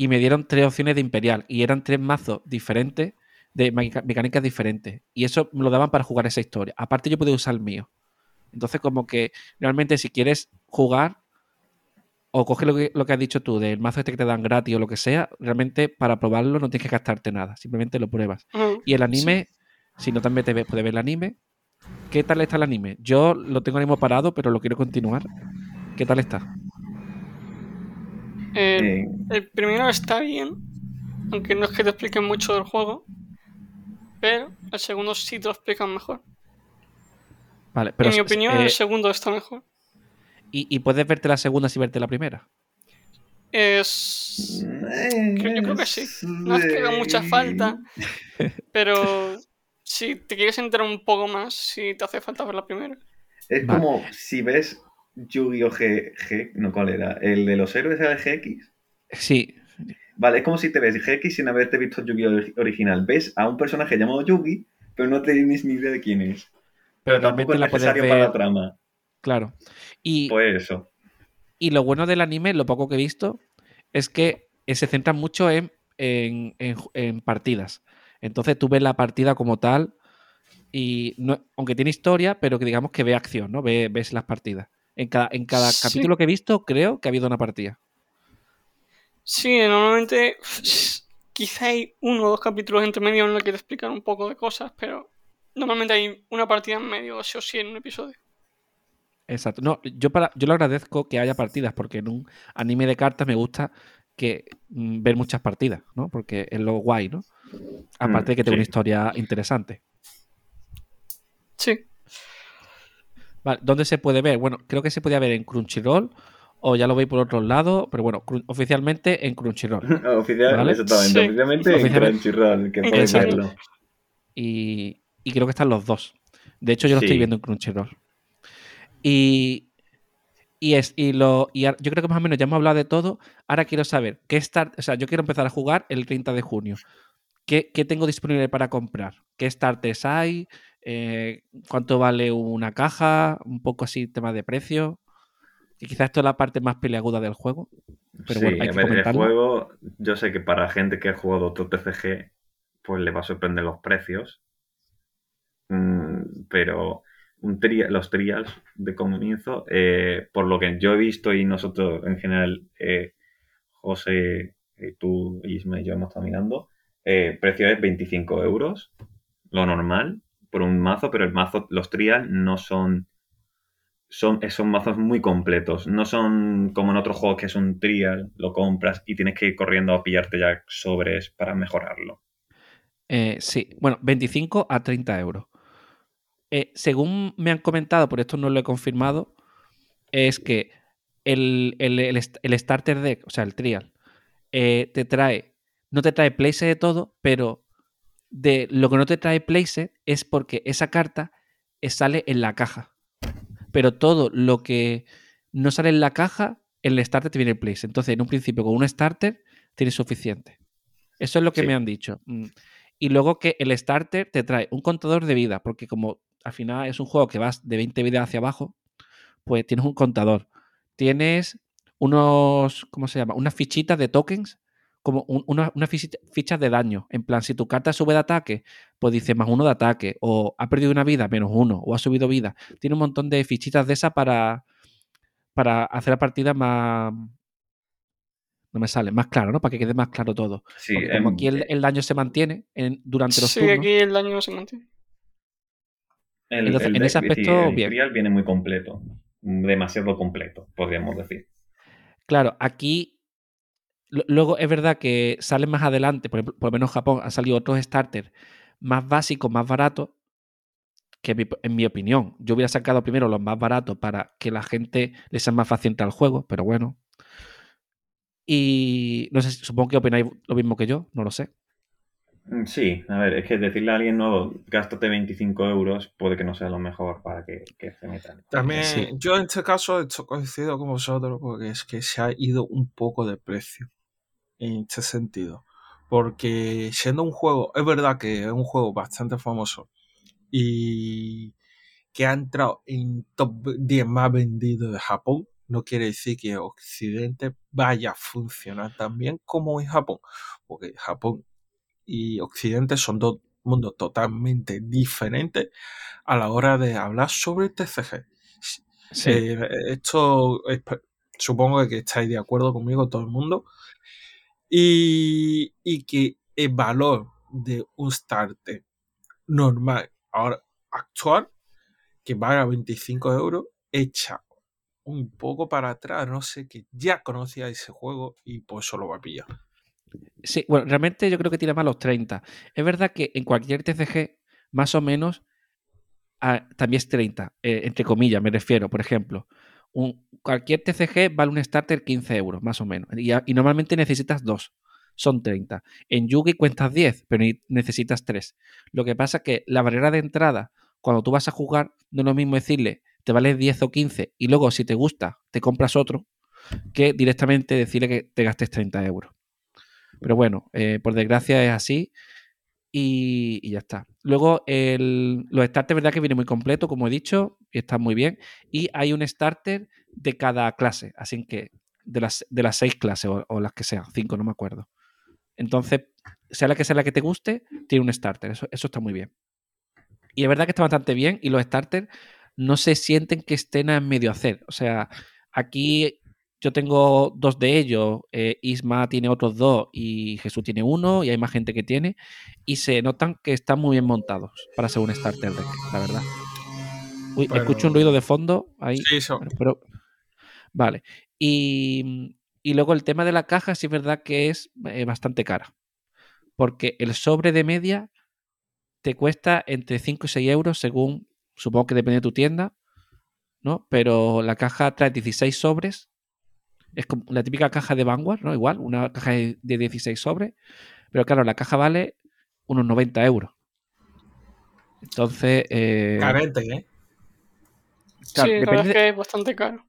y me dieron tres opciones de Imperial y eran tres mazos diferentes, de mecánicas diferentes. Y eso me lo daban para jugar esa historia. Aparte, yo podía usar el mío. Entonces, como que realmente, si quieres jugar, o coge lo que, lo que has dicho tú, del mazo este que te dan gratis o lo que sea, realmente para probarlo no tienes que gastarte nada, simplemente lo pruebas. Y el anime, si no también te ves, puedes ver el anime. ¿Qué tal está el anime? Yo lo tengo mismo parado, pero lo quiero continuar. ¿Qué tal está? El, Eh, el primero está bien, aunque no es que te expliquen mucho del juego, pero el segundo sí te lo explican mejor. Vale, pero en mi opinión, eh, el segundo está mejor. y, y puedes verte la segunda sin verte la primera. Es. Creo- yo creo que sí. No es que haga mucha falta, pero si te quieres enterar un poco más, sí te hace falta ver la primera. Es Vale. como si ves Yu-Gi-Oh! G, G- no, ¿cuál era? El de los héroes era el GX. Sí, Vale, es como si te ves GX sin haberte visto Yu-Gi-Oh! ori- original. Ves a un personaje llamado Yugi, pero no tienes ni idea de quién es. Pero tampoco realmente es la necesario para la trama. claro. Y, Pues eso. y lo bueno del anime, lo poco que he visto, es que eh, se centra mucho en, en- en partidas. Entonces tú ves la partida como tal y no, aunque tiene historia, pero que digamos que ve acción, ¿no? Ve- ves las partidas. En cada, en cada Sí. capítulo que he visto, creo que ha habido una partida. Sí, normalmente quizá hay uno o dos capítulos entre medio en los que te explican un poco de cosas, pero normalmente hay una partida en medio, sí o sí, en un episodio. Exacto. No, yo para, yo lo agradezco que haya partidas, porque en un anime de cartas me gusta que mm, ver muchas partidas, ¿no? Porque es lo guay, ¿no? Aparte de que tenga una sí. historia interesante. Sí. Vale, ¿dónde se puede ver? Bueno, creo que se podía ver en Crunchyroll o ya lo veis por otros lados, pero bueno, oficialmente en Crunchyroll. Oficial, ¿Vale? Exactamente. Sí. Oficialmente en Oficialmente- Crunchyroll, que En puedes verlo. Y, y creo que están los dos. De hecho, yo lo Sí. estoy viendo en Crunchyroll. Y, y, es, y, lo, y yo creo que más o menos ya hemos hablado de todo. Ahora quiero saber qué start, o sea, yo quiero empezar a jugar el 30 de junio. ¿Qué, qué tengo disponible para comprar? ¿Qué starters hay? Eh, ¿Cuánto vale una caja? Un poco así, tema de precio. Y quizás esto es la parte más peleaguda del juego. Pero sí, bueno, hay a que ver, el juego, yo sé que para gente que ha jugado otro TCG, pues le va a sorprender los precios. Mm, pero un tri- los trials de comienzo, eh, por lo que yo he visto y nosotros en general, eh, José, tú, Isma y yo hemos estado mirando, eh, precio es 25 euros, lo normal, por un mazo, pero el mazo, los trials no son son, eh, son mazos muy completos. No son como en otros juegos que es un trial, lo compras y tienes que ir corriendo a pillarte ya sobres para mejorarlo. Eh, sí, bueno, 25 a 30 euros. Eh, según me han comentado, por esto no lo he confirmado, es que el, el- el starter deck, o sea, el trial, te trae, no te trae place de todo, pero de lo que no te trae place es porque esa carta eh, sale en la caja. Pero todo lo que no sale en la caja, el starter te viene el place. Entonces, en un principio, con un starter tienes suficiente. Eso es lo que Sí. me han dicho. Mm. Y luego que el starter te trae un contador de vida, porque como al final es un juego que vas de 20 vidas hacia abajo, pues tienes un contador. Tienes unos, ¿cómo se llama? Unas fichitas de tokens, como un- una- unas fichi- fichas de daño. En plan, si tu carta sube de ataque, pues dice más uno de ataque, o ha perdido una vida, menos uno, o ha subido vida. Tiene un montón de fichitas de esas para, para hacer la partida más... No me sale, más claro, ¿no? Para que quede más claro todo. Sí, Porque como aquí el, el daño se mantiene en- durante los Sí, turnos. aquí el daño se mantiene. el, entonces, el en ese sí, aspecto, el bien. viene muy completo. Demasiado completo, podríamos decir. Claro, aquí luego es verdad que salen más adelante, por, ejemplo, por lo menos en Japón han salido otros starters más básicos, más baratos, que mi- en mi opinión, yo hubiera sacado primero los más baratos para que la gente le sea más fácil entrar al juego, pero bueno. Y no sé, si- supongo que opináis lo mismo que yo, no lo sé. Mm, Sí, a ver, es que decirle a alguien nuevo, gástate 25 euros, puede que no sea lo mejor para que, que se metan. También, Sí. yo en este caso estoy coincido con vosotros porque es que se ha ido un poco de precio en este sentido. Porque siendo un juego, es verdad que es un juego bastante famoso y que ha entrado en top 10 más vendidos de Japón, no quiere decir que Occidente vaya a funcionar tan bien como en Japón. Porque Japón y Occidente son dos mundos totalmente diferentes a la hora de hablar sobre TCG. Sí. Eh, esto es- supongo que estáis de acuerdo conmigo todo el mundo. Y, y que el valor de un starter normal, ahora actual, que valga 25 euros, echa un poco para atrás. No sé, que ya conocía ese juego y por eso lo va a pillar. Sí, bueno, realmente yo creo que tiene más los 30. Es verdad que en cualquier TCG, más o menos, ah, también es 30, eh, entre comillas, me refiero. Por ejemplo, un- cualquier TCG vale un starter 15 euros, más o menos. Y, normalmente necesitas dos, son 30. En Yugi cuentas 10, pero necesitas 3. Lo que pasa es que la barrera de entrada, cuando tú vas a jugar, no es lo mismo decirle, te vale 10 o 15, y luego si te gusta, te compras otro, que directamente decirle que te gastes 30 euros. Pero bueno, eh, por desgracia es así y ya está. Luego, el- los starters, verdad que viene muy completo, como he dicho, y está muy bien. Y hay un starter de cada clase, así que de las, de las seis clases o, las que sean, cinco, no me acuerdo. Entonces, sea la que sea la que te guste, tiene un starter. Eso, eso está muy bien. Y es verdad que está bastante bien y los starters no se sienten que estén a medio hacer. O sea, aquí yo tengo dos de ellos, eh, Isma tiene otros dos y Jesús tiene uno y hay más gente que tiene y se notan que están muy bien montados para ser un starter deck, la verdad. Uy, Pero- escucho un ruido de fondo ahí. Sí, eso. Pero vale. Y, y luego el tema de la caja sí es verdad que es eh, bastante cara. Porque el sobre de media te cuesta entre 5 y 6 euros según, supongo que depende de tu tienda, ¿no? Pero la caja trae 16 sobres. Es como la típica caja de Vanguard, ¿no? Igual, una caja de de 16 sobres. Pero claro, la caja vale unos 90 euros. Entonces, eh, Carente, ¿eh? claro, sí, la depende verdad de- es que es bastante caro.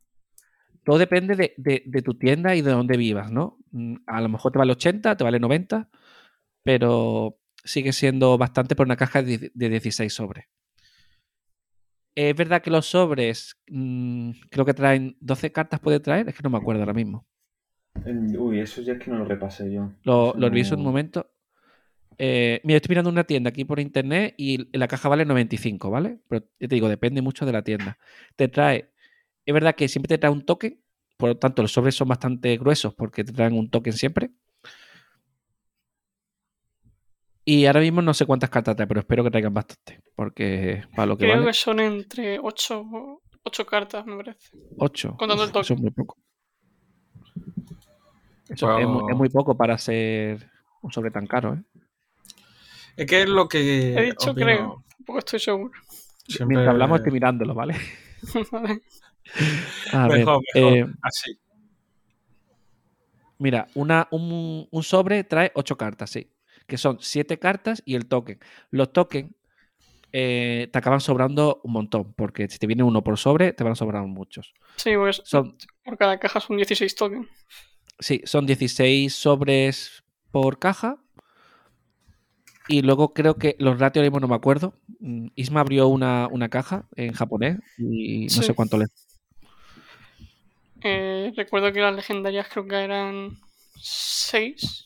todo depende de, de- de tu tienda y de dónde vivas, ¿no? Mm, A lo mejor te vale 80, te vale 90, pero sigue siendo bastante por una caja de, de 16 sobres. Es verdad que los sobres mm, creo que traen 12 cartas, puede traer, es que no me acuerdo ahora mismo. Uy, eso ya es que no lo repasé yo. Lo, lo reviso en un no- momento. Eh, mira, estoy mirando una tienda aquí por internet y la caja vale 95, ¿vale? Pero ya te digo, depende mucho de la tienda. Te trae, es verdad que siempre te trae un token, por lo tanto los sobres son bastante gruesos porque te traen un token siempre. Y ahora mismo no sé cuántas cartas trae, pero espero que traigan bastante, porque para lo que Creo vale, que son entre 8, cartas, me parece. 8. contando el Eso token. es muy poco. Eso es, muy, es muy poco para ser un sobre tan caro, ¿eh? Es que es lo que. He dicho opino. creo. Tampoco estoy seguro. Siempre Mientras hablamos estoy mirándolo, ¿vale? Vale. A ver, Mejor, mejor. eh, Así. Mira, una, un, un sobre trae ocho cartas, sí. Que son siete cartas y el token. Los tokens eh, te acaban sobrando un montón, porque si te viene uno por sobre, te van a sobrar muchos. Sí, pues Son, por cada caja son 16 tokens. sí, son 16 sobres por caja. Y luego creo que los ratios ahora mismo no me acuerdo. Mm, Isma abrió una, una caja en japonés y no Sí. sé cuánto le. Eh, recuerdo que las legendarias creo que eran 6.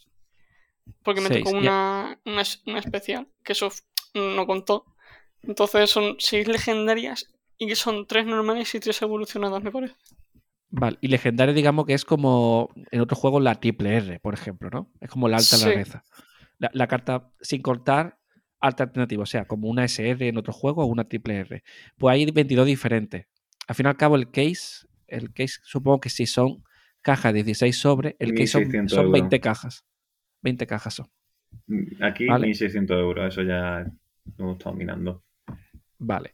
Porque me Seis, tocó una, una, es- una especial, que eso no contó. Entonces son 6 legendarias y que son 3 normales y 3 evolucionadas, me parece. Vale, y legendario, digamos que es como en otros juegos la triple R, por ejemplo, ¿no? Es como la alta Sí. rareza. La, la carta sin cortar, alta alternativa, o sea, como una SR en otro juego o una triple R. Pues hay 22 diferentes. Al fin y al cabo, el case, el case supongo que sí son caja de 16 sobres, el que son, 1.600 son euros. 20 cajas. 20 cajas son. Aquí Vale. 1.600 euros, eso ya lo hemos estado mirando. Vale.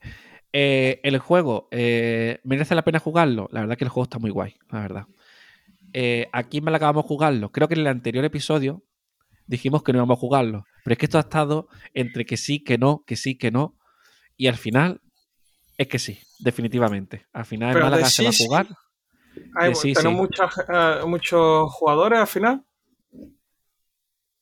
Eh, el juego, eh, ¿merece la pena jugarlo? La verdad que el juego está muy guay, la verdad. Eh, aquí me la acabamos de jugarlo. Creo que en el anterior episodio dijimos que no íbamos a jugarlo. Pero es que esto ha estado entre que sí, que no, que sí, que no. Y al final es que sí, definitivamente. Al final en Pero de Málaga se va a sí, sí. jugar. Hay, sí, tenemos sí. muchas, muchos jugadores al final.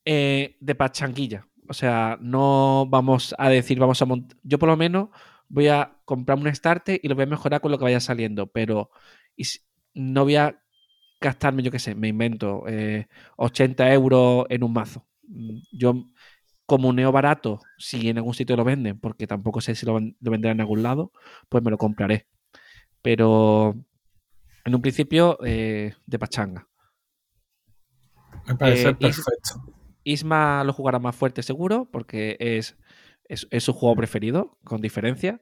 Eh, de pachanguilla. O sea, no vamos a decir, vamos a montar. Yo, por lo menos, voy a comprar un starter y lo voy a mejorar con lo que vaya saliendo. Pero no voy a gastarme, yo qué sé, me invento, eh, 80 euros en un mazo. Mm, Yo, como neo barato, si en algún sitio lo venden, porque tampoco sé si lo, lo vendrán en algún lado, pues me lo compraré. Pero en un principio, eh, de pachanga. Me parece Eh, y- perfecto. Isma lo jugará más fuerte seguro, porque es, es, es su juego preferido, con diferencia.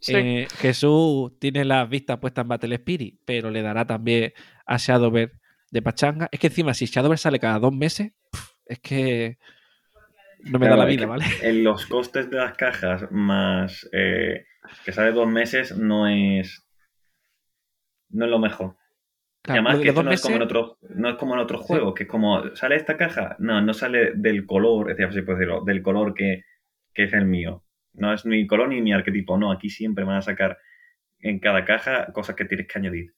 Sí. Eh, Jesús tiene las vistas puestas en Battle Spirit, pero le dará también a Shadowver de pachanga. Es que encima, si Shadowver sale cada dos meses, es que no me Claro, da la vida, ¿vale? En los costes de las cajas más eh, que sale dos meses no es no es lo mejor. Claro, además que esto no es como en otros no es como en otros Sí. juegos, que es como sale esta caja, no, no sale del color, es decir, puedo decirlo, del color que, que es el mío. No es mi color ni mi arquetipo, no, aquí siempre van a sacar en cada caja cosas que tienes que añadir.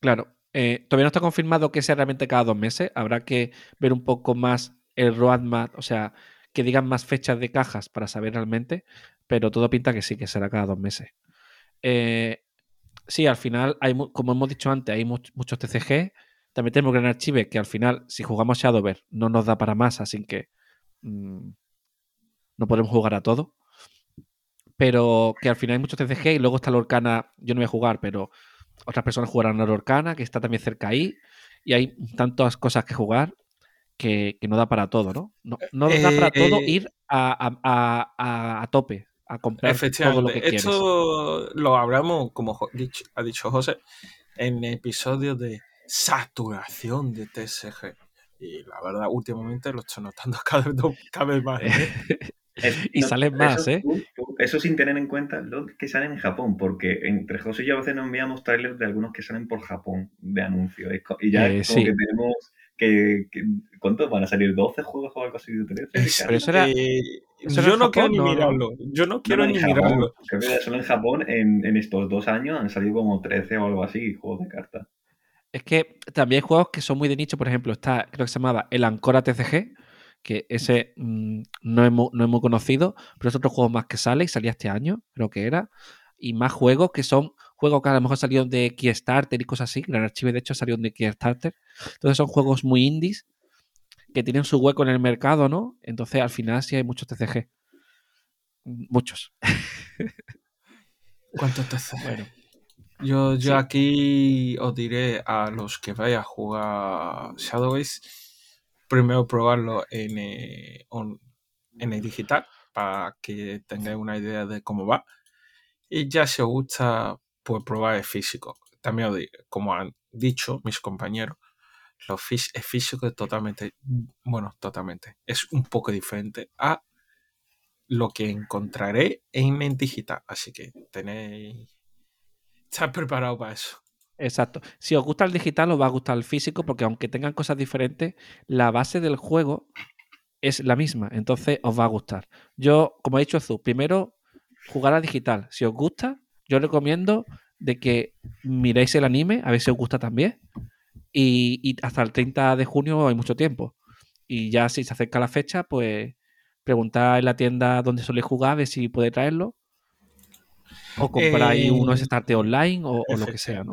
Claro, eh, todavía no está confirmado que sea realmente cada dos meses. Habrá que ver un poco más el roadmap, o sea, que digan más fechas de cajas para saber realmente, pero todo pinta que sí, que será cada dos meses. Eh, sí, al final, hay, como hemos dicho antes, hay much- muchos TCG. También tenemos Gran Archive, que al final, si jugamos Shadowver, no nos da para más, así que mm, no podemos jugar a todo. Pero que al final hay muchos TCG y luego está la Orcana, yo no voy a jugar, pero otras personas jugarán a la Orcana, que está también cerca ahí, y hay tantas cosas que jugar que, que no da para todo, ¿no? No, no da para Eh, todo eh, ir a- a- a- a tope, a comprar todo lo que Efectivamente, quieres. esto lo hablamos, como ha dicho José, en episodios de saturación de TSG. Y la verdad, últimamente lo estoy notando cada vez, cada vez más. ¿eh? Es- Y salen más, eso, ¿eh? Eso sin tener en cuenta los que salen en Japón, porque entre José y yo a veces nos enviamos trailers de algunos que salen por Japón de anuncios. Y ya Eh, como sí. que tenemos que, que- ¿Cuántos van a salir? ¿12 juegos o algo así de 13? Es Pero eso era- que eso era yo no quiero Japón, ni ¿no? mirarlo. Yo no quiero ni Japón. mirarlo. Creo que solo en Japón en, en estos dos años han salido como 13 o algo así juegos de cartas. Es que también hay juegos que son muy de nicho, por ejemplo, está, creo que se llamaba el Ancora TCG, que ese mm, no, es muy, no es muy conocido, pero es otro juego más que sale y salía este año, creo que era. Y más juegos que son juegos que a lo mejor salieron de Kickstarter y cosas así. Gran Archive, de hecho, salieron de Kickstarter. Entonces son juegos muy indies que tienen su hueco en el mercado, ¿no? Entonces al final sí hay muchos TCG. Muchos. ¿Cuántos TCG? Bueno, Yo, yo Sí. aquí os diré a los que vaya a jugar Shadowbase, primero probarlo en, eh, on- en el digital para que tengáis una idea de cómo va. Y ya si os gusta, pues probar el físico. También como han dicho mis compañeros, lo el físico es totalmente, bueno, totalmente, es un poco diferente a lo que encontraré en el digital. Así que tenéis... Estad preparado para eso. Exacto. Si os gusta el digital, os va a gustar el físico, porque aunque tengan cosas diferentes, la base del juego es la misma. Entonces os va a gustar. Yo, como ha dicho Azul, primero jugar a digital. Si os gusta, yo recomiendo de que miréis el anime, a ver si os gusta también. Y, y hasta el 30 de junio hay mucho tiempo. Y ya si se acerca la fecha, pues preguntad en la tienda donde soléis jugar, a ver si puede traerlo. O compráis Eh, unos starter online o, o lo que sea, ¿no?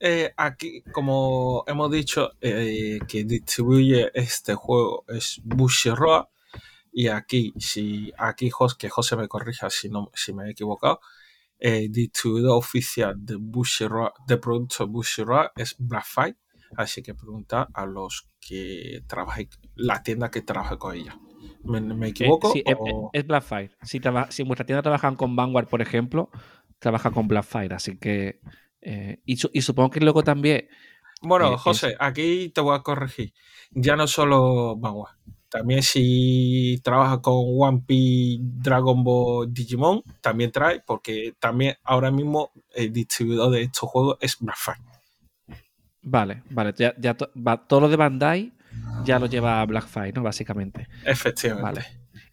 Eh, aquí, como hemos dicho, eh, que distribuye este juego es Bushiroad. Y aquí, si aquí que José me corrija si no si me he equivocado, el distribuidor oficial de Bushiroad, de productos Bushiroad es Blackfire. Así que pregunta a los que trabajen, la tienda que trabaja con ella. ¿Me, me Eh, equivoco? sí, es, o- es Blackfire. Si, traba- si en vuestra tienda trabajan con Vanguard, por ejemplo, trabaja con Blackfire. Así que. eh, y, y supongo que luego también Bueno, Eh, José, aquí te voy a corregir. Ya no solo Vanguard. También si trabajas con One Piece, Dragon Ball, Digimon, también trae, porque también ahora mismo el distribuidor de estos juegos es Blackfire. Vale, vale. Ya, ya to- va- todo lo de Bandai ya lo lleva Blackfire, ¿no? Básicamente. Efectivamente. Vale.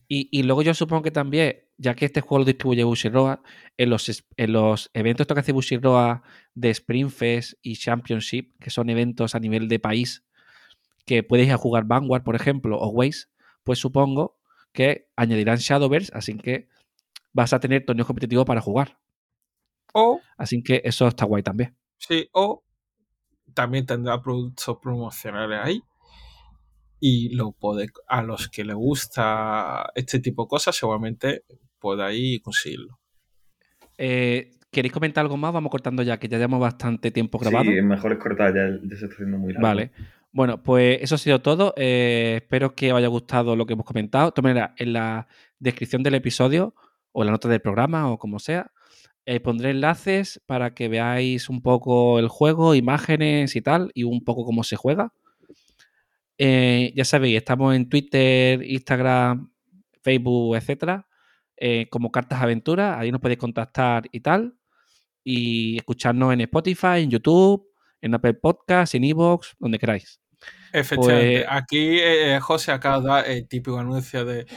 Y, y luego yo supongo que también, ya que este juego lo distribuye Bushiroad, en los, en los eventos que hace Bushiroad de Spring Fest y Championship, que son eventos a nivel de país, que puedes ir a jugar Vanguard, por ejemplo, o Waze, pues supongo que añadirán Shadowverse, así que vas a tener torneos competitivos para jugar. O, Así que eso está guay también. sí, o también tendrá productos promocionales ahí. Y lo puede, a los que les gusta este tipo de cosas, seguramente podáis conseguirlo. Eh, ¿Queréis comentar algo más? Vamos cortando ya, que ya llevamos bastante tiempo grabado. Sí, mejor es cortar, ya, ya se está haciendo muy largo. Vale. Bueno, pues eso ha sido todo. Eh, espero que os haya gustado lo que hemos comentado. De en la descripción del episodio o en la nota del programa o como sea, eh, pondré enlaces para que veáis un poco el juego, imágenes y tal, y un poco cómo se juega. Eh, ya sabéis, estamos en Twitter, Instagram, Facebook, etcétera, como Cartas Aventuras. Ahí nos podéis contactar y tal. Y escucharnos en Spotify, en YouTube, en Apple Podcasts, en Evox, donde queráis. Efectivamente, Pues- aquí eh, José acaba de dar el típico anuncio de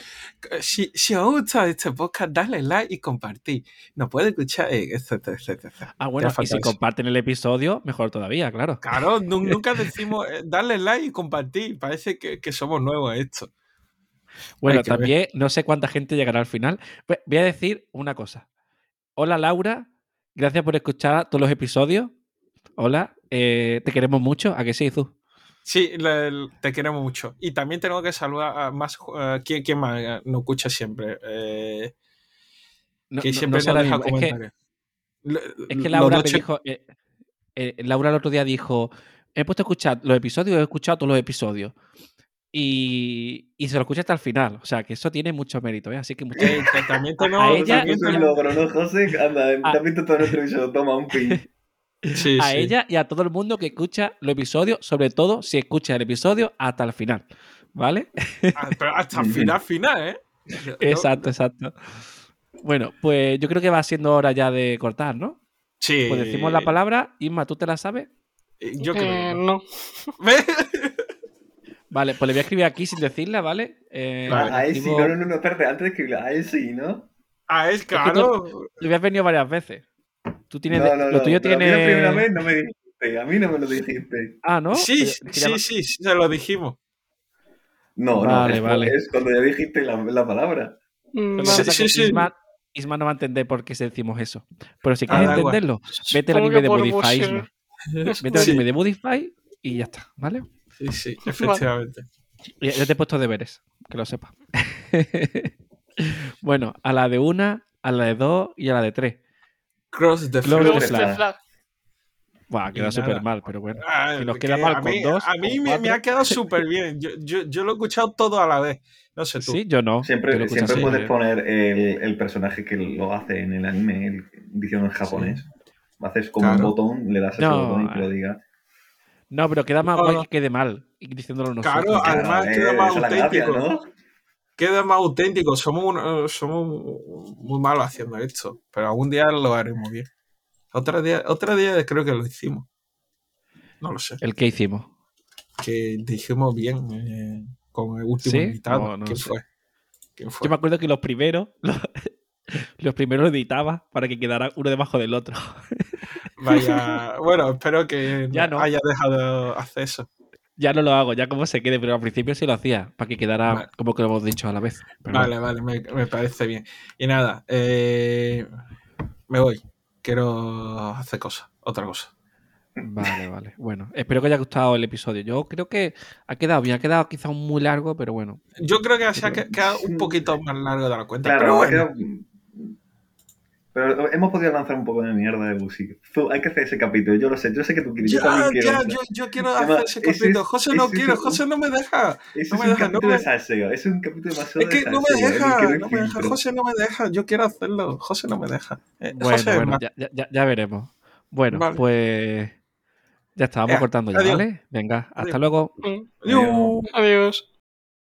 si, si os gusta este podcast, dale like y compartir. Nos puede escuchar, eh, etcétera, etcétera. Ah, bueno, y si eso. comparten el episodio, mejor todavía, claro. Claro, nu- nunca decimos eh, darle like y compartir. Parece que, que somos nuevos a esto. Bueno, ver. también no sé cuánta gente llegará al final. Voy a decir una cosa. Hola Laura, gracias por escuchar todos los episodios. Hola, eh, te queremos mucho. ¿A que sí, Zu? Sí, le- le- te queremos mucho. Y también tenemos que saludar a más. eh, ¿quién, quién más eh, nos escucha siempre? Eh, No, que no- siempre no sé nos deja mismo. Es que, comentarios. Es que Laura me dijo. eh, eh, Laura el otro día dijo: He puesto a escuchar los episodios, he escuchado todos los episodios. Y, y se lo escucha hasta el final. O sea, que eso tiene mucho mérito, ¿eh? Así que muchas Eh, que también A- a tenemos. ella- también Es un tenemos- logro, ¿no, José? Anda, Ah. ¿te has visto todo nuestro episodio? Toma un pin. sí, a sí. ella y a todo el mundo que escucha los episodios, sobre todo si escucha el episodio hasta el final. ¿Vale? Pero hasta el final, final, ¿eh? Exacto, exacto. Bueno, pues yo creo que va siendo hora ya de cortar, ¿no? Sí. Pues decimos la palabra. Isma, ¿tú te la sabes? Yo creo. Eh, que no. Vale, pues le voy a escribir aquí sin decirla, ¿vale? Eh, Vale. A él sí, no, no, no, no, espérate, antes de escribirlo, a él sí, ¿no? Ah, es claro. Le habías venido varias veces. Tú tienes. no, no, lo tuyo tiene. la primera vez no me dijiste, a mí no me lo dijiste. Ah, ¿no? Sí, sí, no- sí, se lo dijimos. No, Vale, no, es, vale. es cuando ya dijiste la, la palabra. Mm, Sí, sí, sí. Isma, Isma no va a entender por qué se decimos eso. Pero si Ah, quieres entenderlo, vete al anime de Modify, Isma. Vete al Sí. anime de Modify y ya está, ¿vale? Sí, sí, efectivamente. Ya, ya te he puesto deberes, que lo sepas. bueno, a la de una, a la de dos y a la de tres. Cross the Close floor. the flag. flag. Queda súper mal, pero bueno. Ah, Si nos que queda mal a con mí, dos, A mí con me, ha quedado súper bien. Yo, yo, yo lo he escuchado todo a la vez. No sé tú. Sí, yo no. lo Siempre, siempre así. puedes poner el, el personaje que lo hace en el anime, el, diciendo en japonés. Haces como Claro. un botón, le das a ese No, botón y que lo ah. diga. No, pero queda más No, guay no. que quede mal. Y diciéndolo nosotros. Claro, Claro, además eh, queda más esa es la gracia, auténtico. ¿no? Queda más auténtico. Somos, un- somos muy malos haciendo esto. Pero algún día lo haremos bien. Otro día, otro día creo que lo hicimos. No lo sé. El que hicimos. Que dijimos bien eh, con el último ¿Sí? invitado. No, no ¿Quién sé. fue? ¿Quién fue? Yo me acuerdo que los primeros, los, los primeros editaba para que quedara uno debajo del otro. Vaya, bueno, espero que Ya no. haya dejado de hacer eso. Ya no lo hago, ya como se quede, pero al principio sí lo hacía, para que quedara Vale. como que lo hemos dicho a la vez. Pero Vale, vale, me, me parece bien. Y nada, eh, me voy. Quiero hacer cosas, otra cosa. Vale, vale. Bueno, espero que haya gustado el episodio. Yo creo que ha quedado bien, ha quedado quizá muy largo, pero bueno. Yo creo que se ha que- quedado un poquito más largo de la cuenta. Claro, pero ha bueno, quedado- Pero hemos podido lanzar un poco de mierda de música. Tú, hay que hacer ese capítulo, yo lo sé, yo sé que tú quieres, yo ya, también quiero. ya, yo, yo quiero Además, hacer ese capítulo. es- José no un- José no me deja. Ese no es me un deja, no capítulo me- de salseo, es un capítulo demasiado Es que de no me deja, quiero no me deja. José no me deja. Yo quiero hacerlo. José no me deja. Eh, Bueno, José, bueno, ya, ya- ya- veremos. Bueno, Vale. pues Ya está, vamos Venga, cortando ya, adiós. ¿vale? Venga, hasta Adiós. luego. Mm, Adiós. Adiós.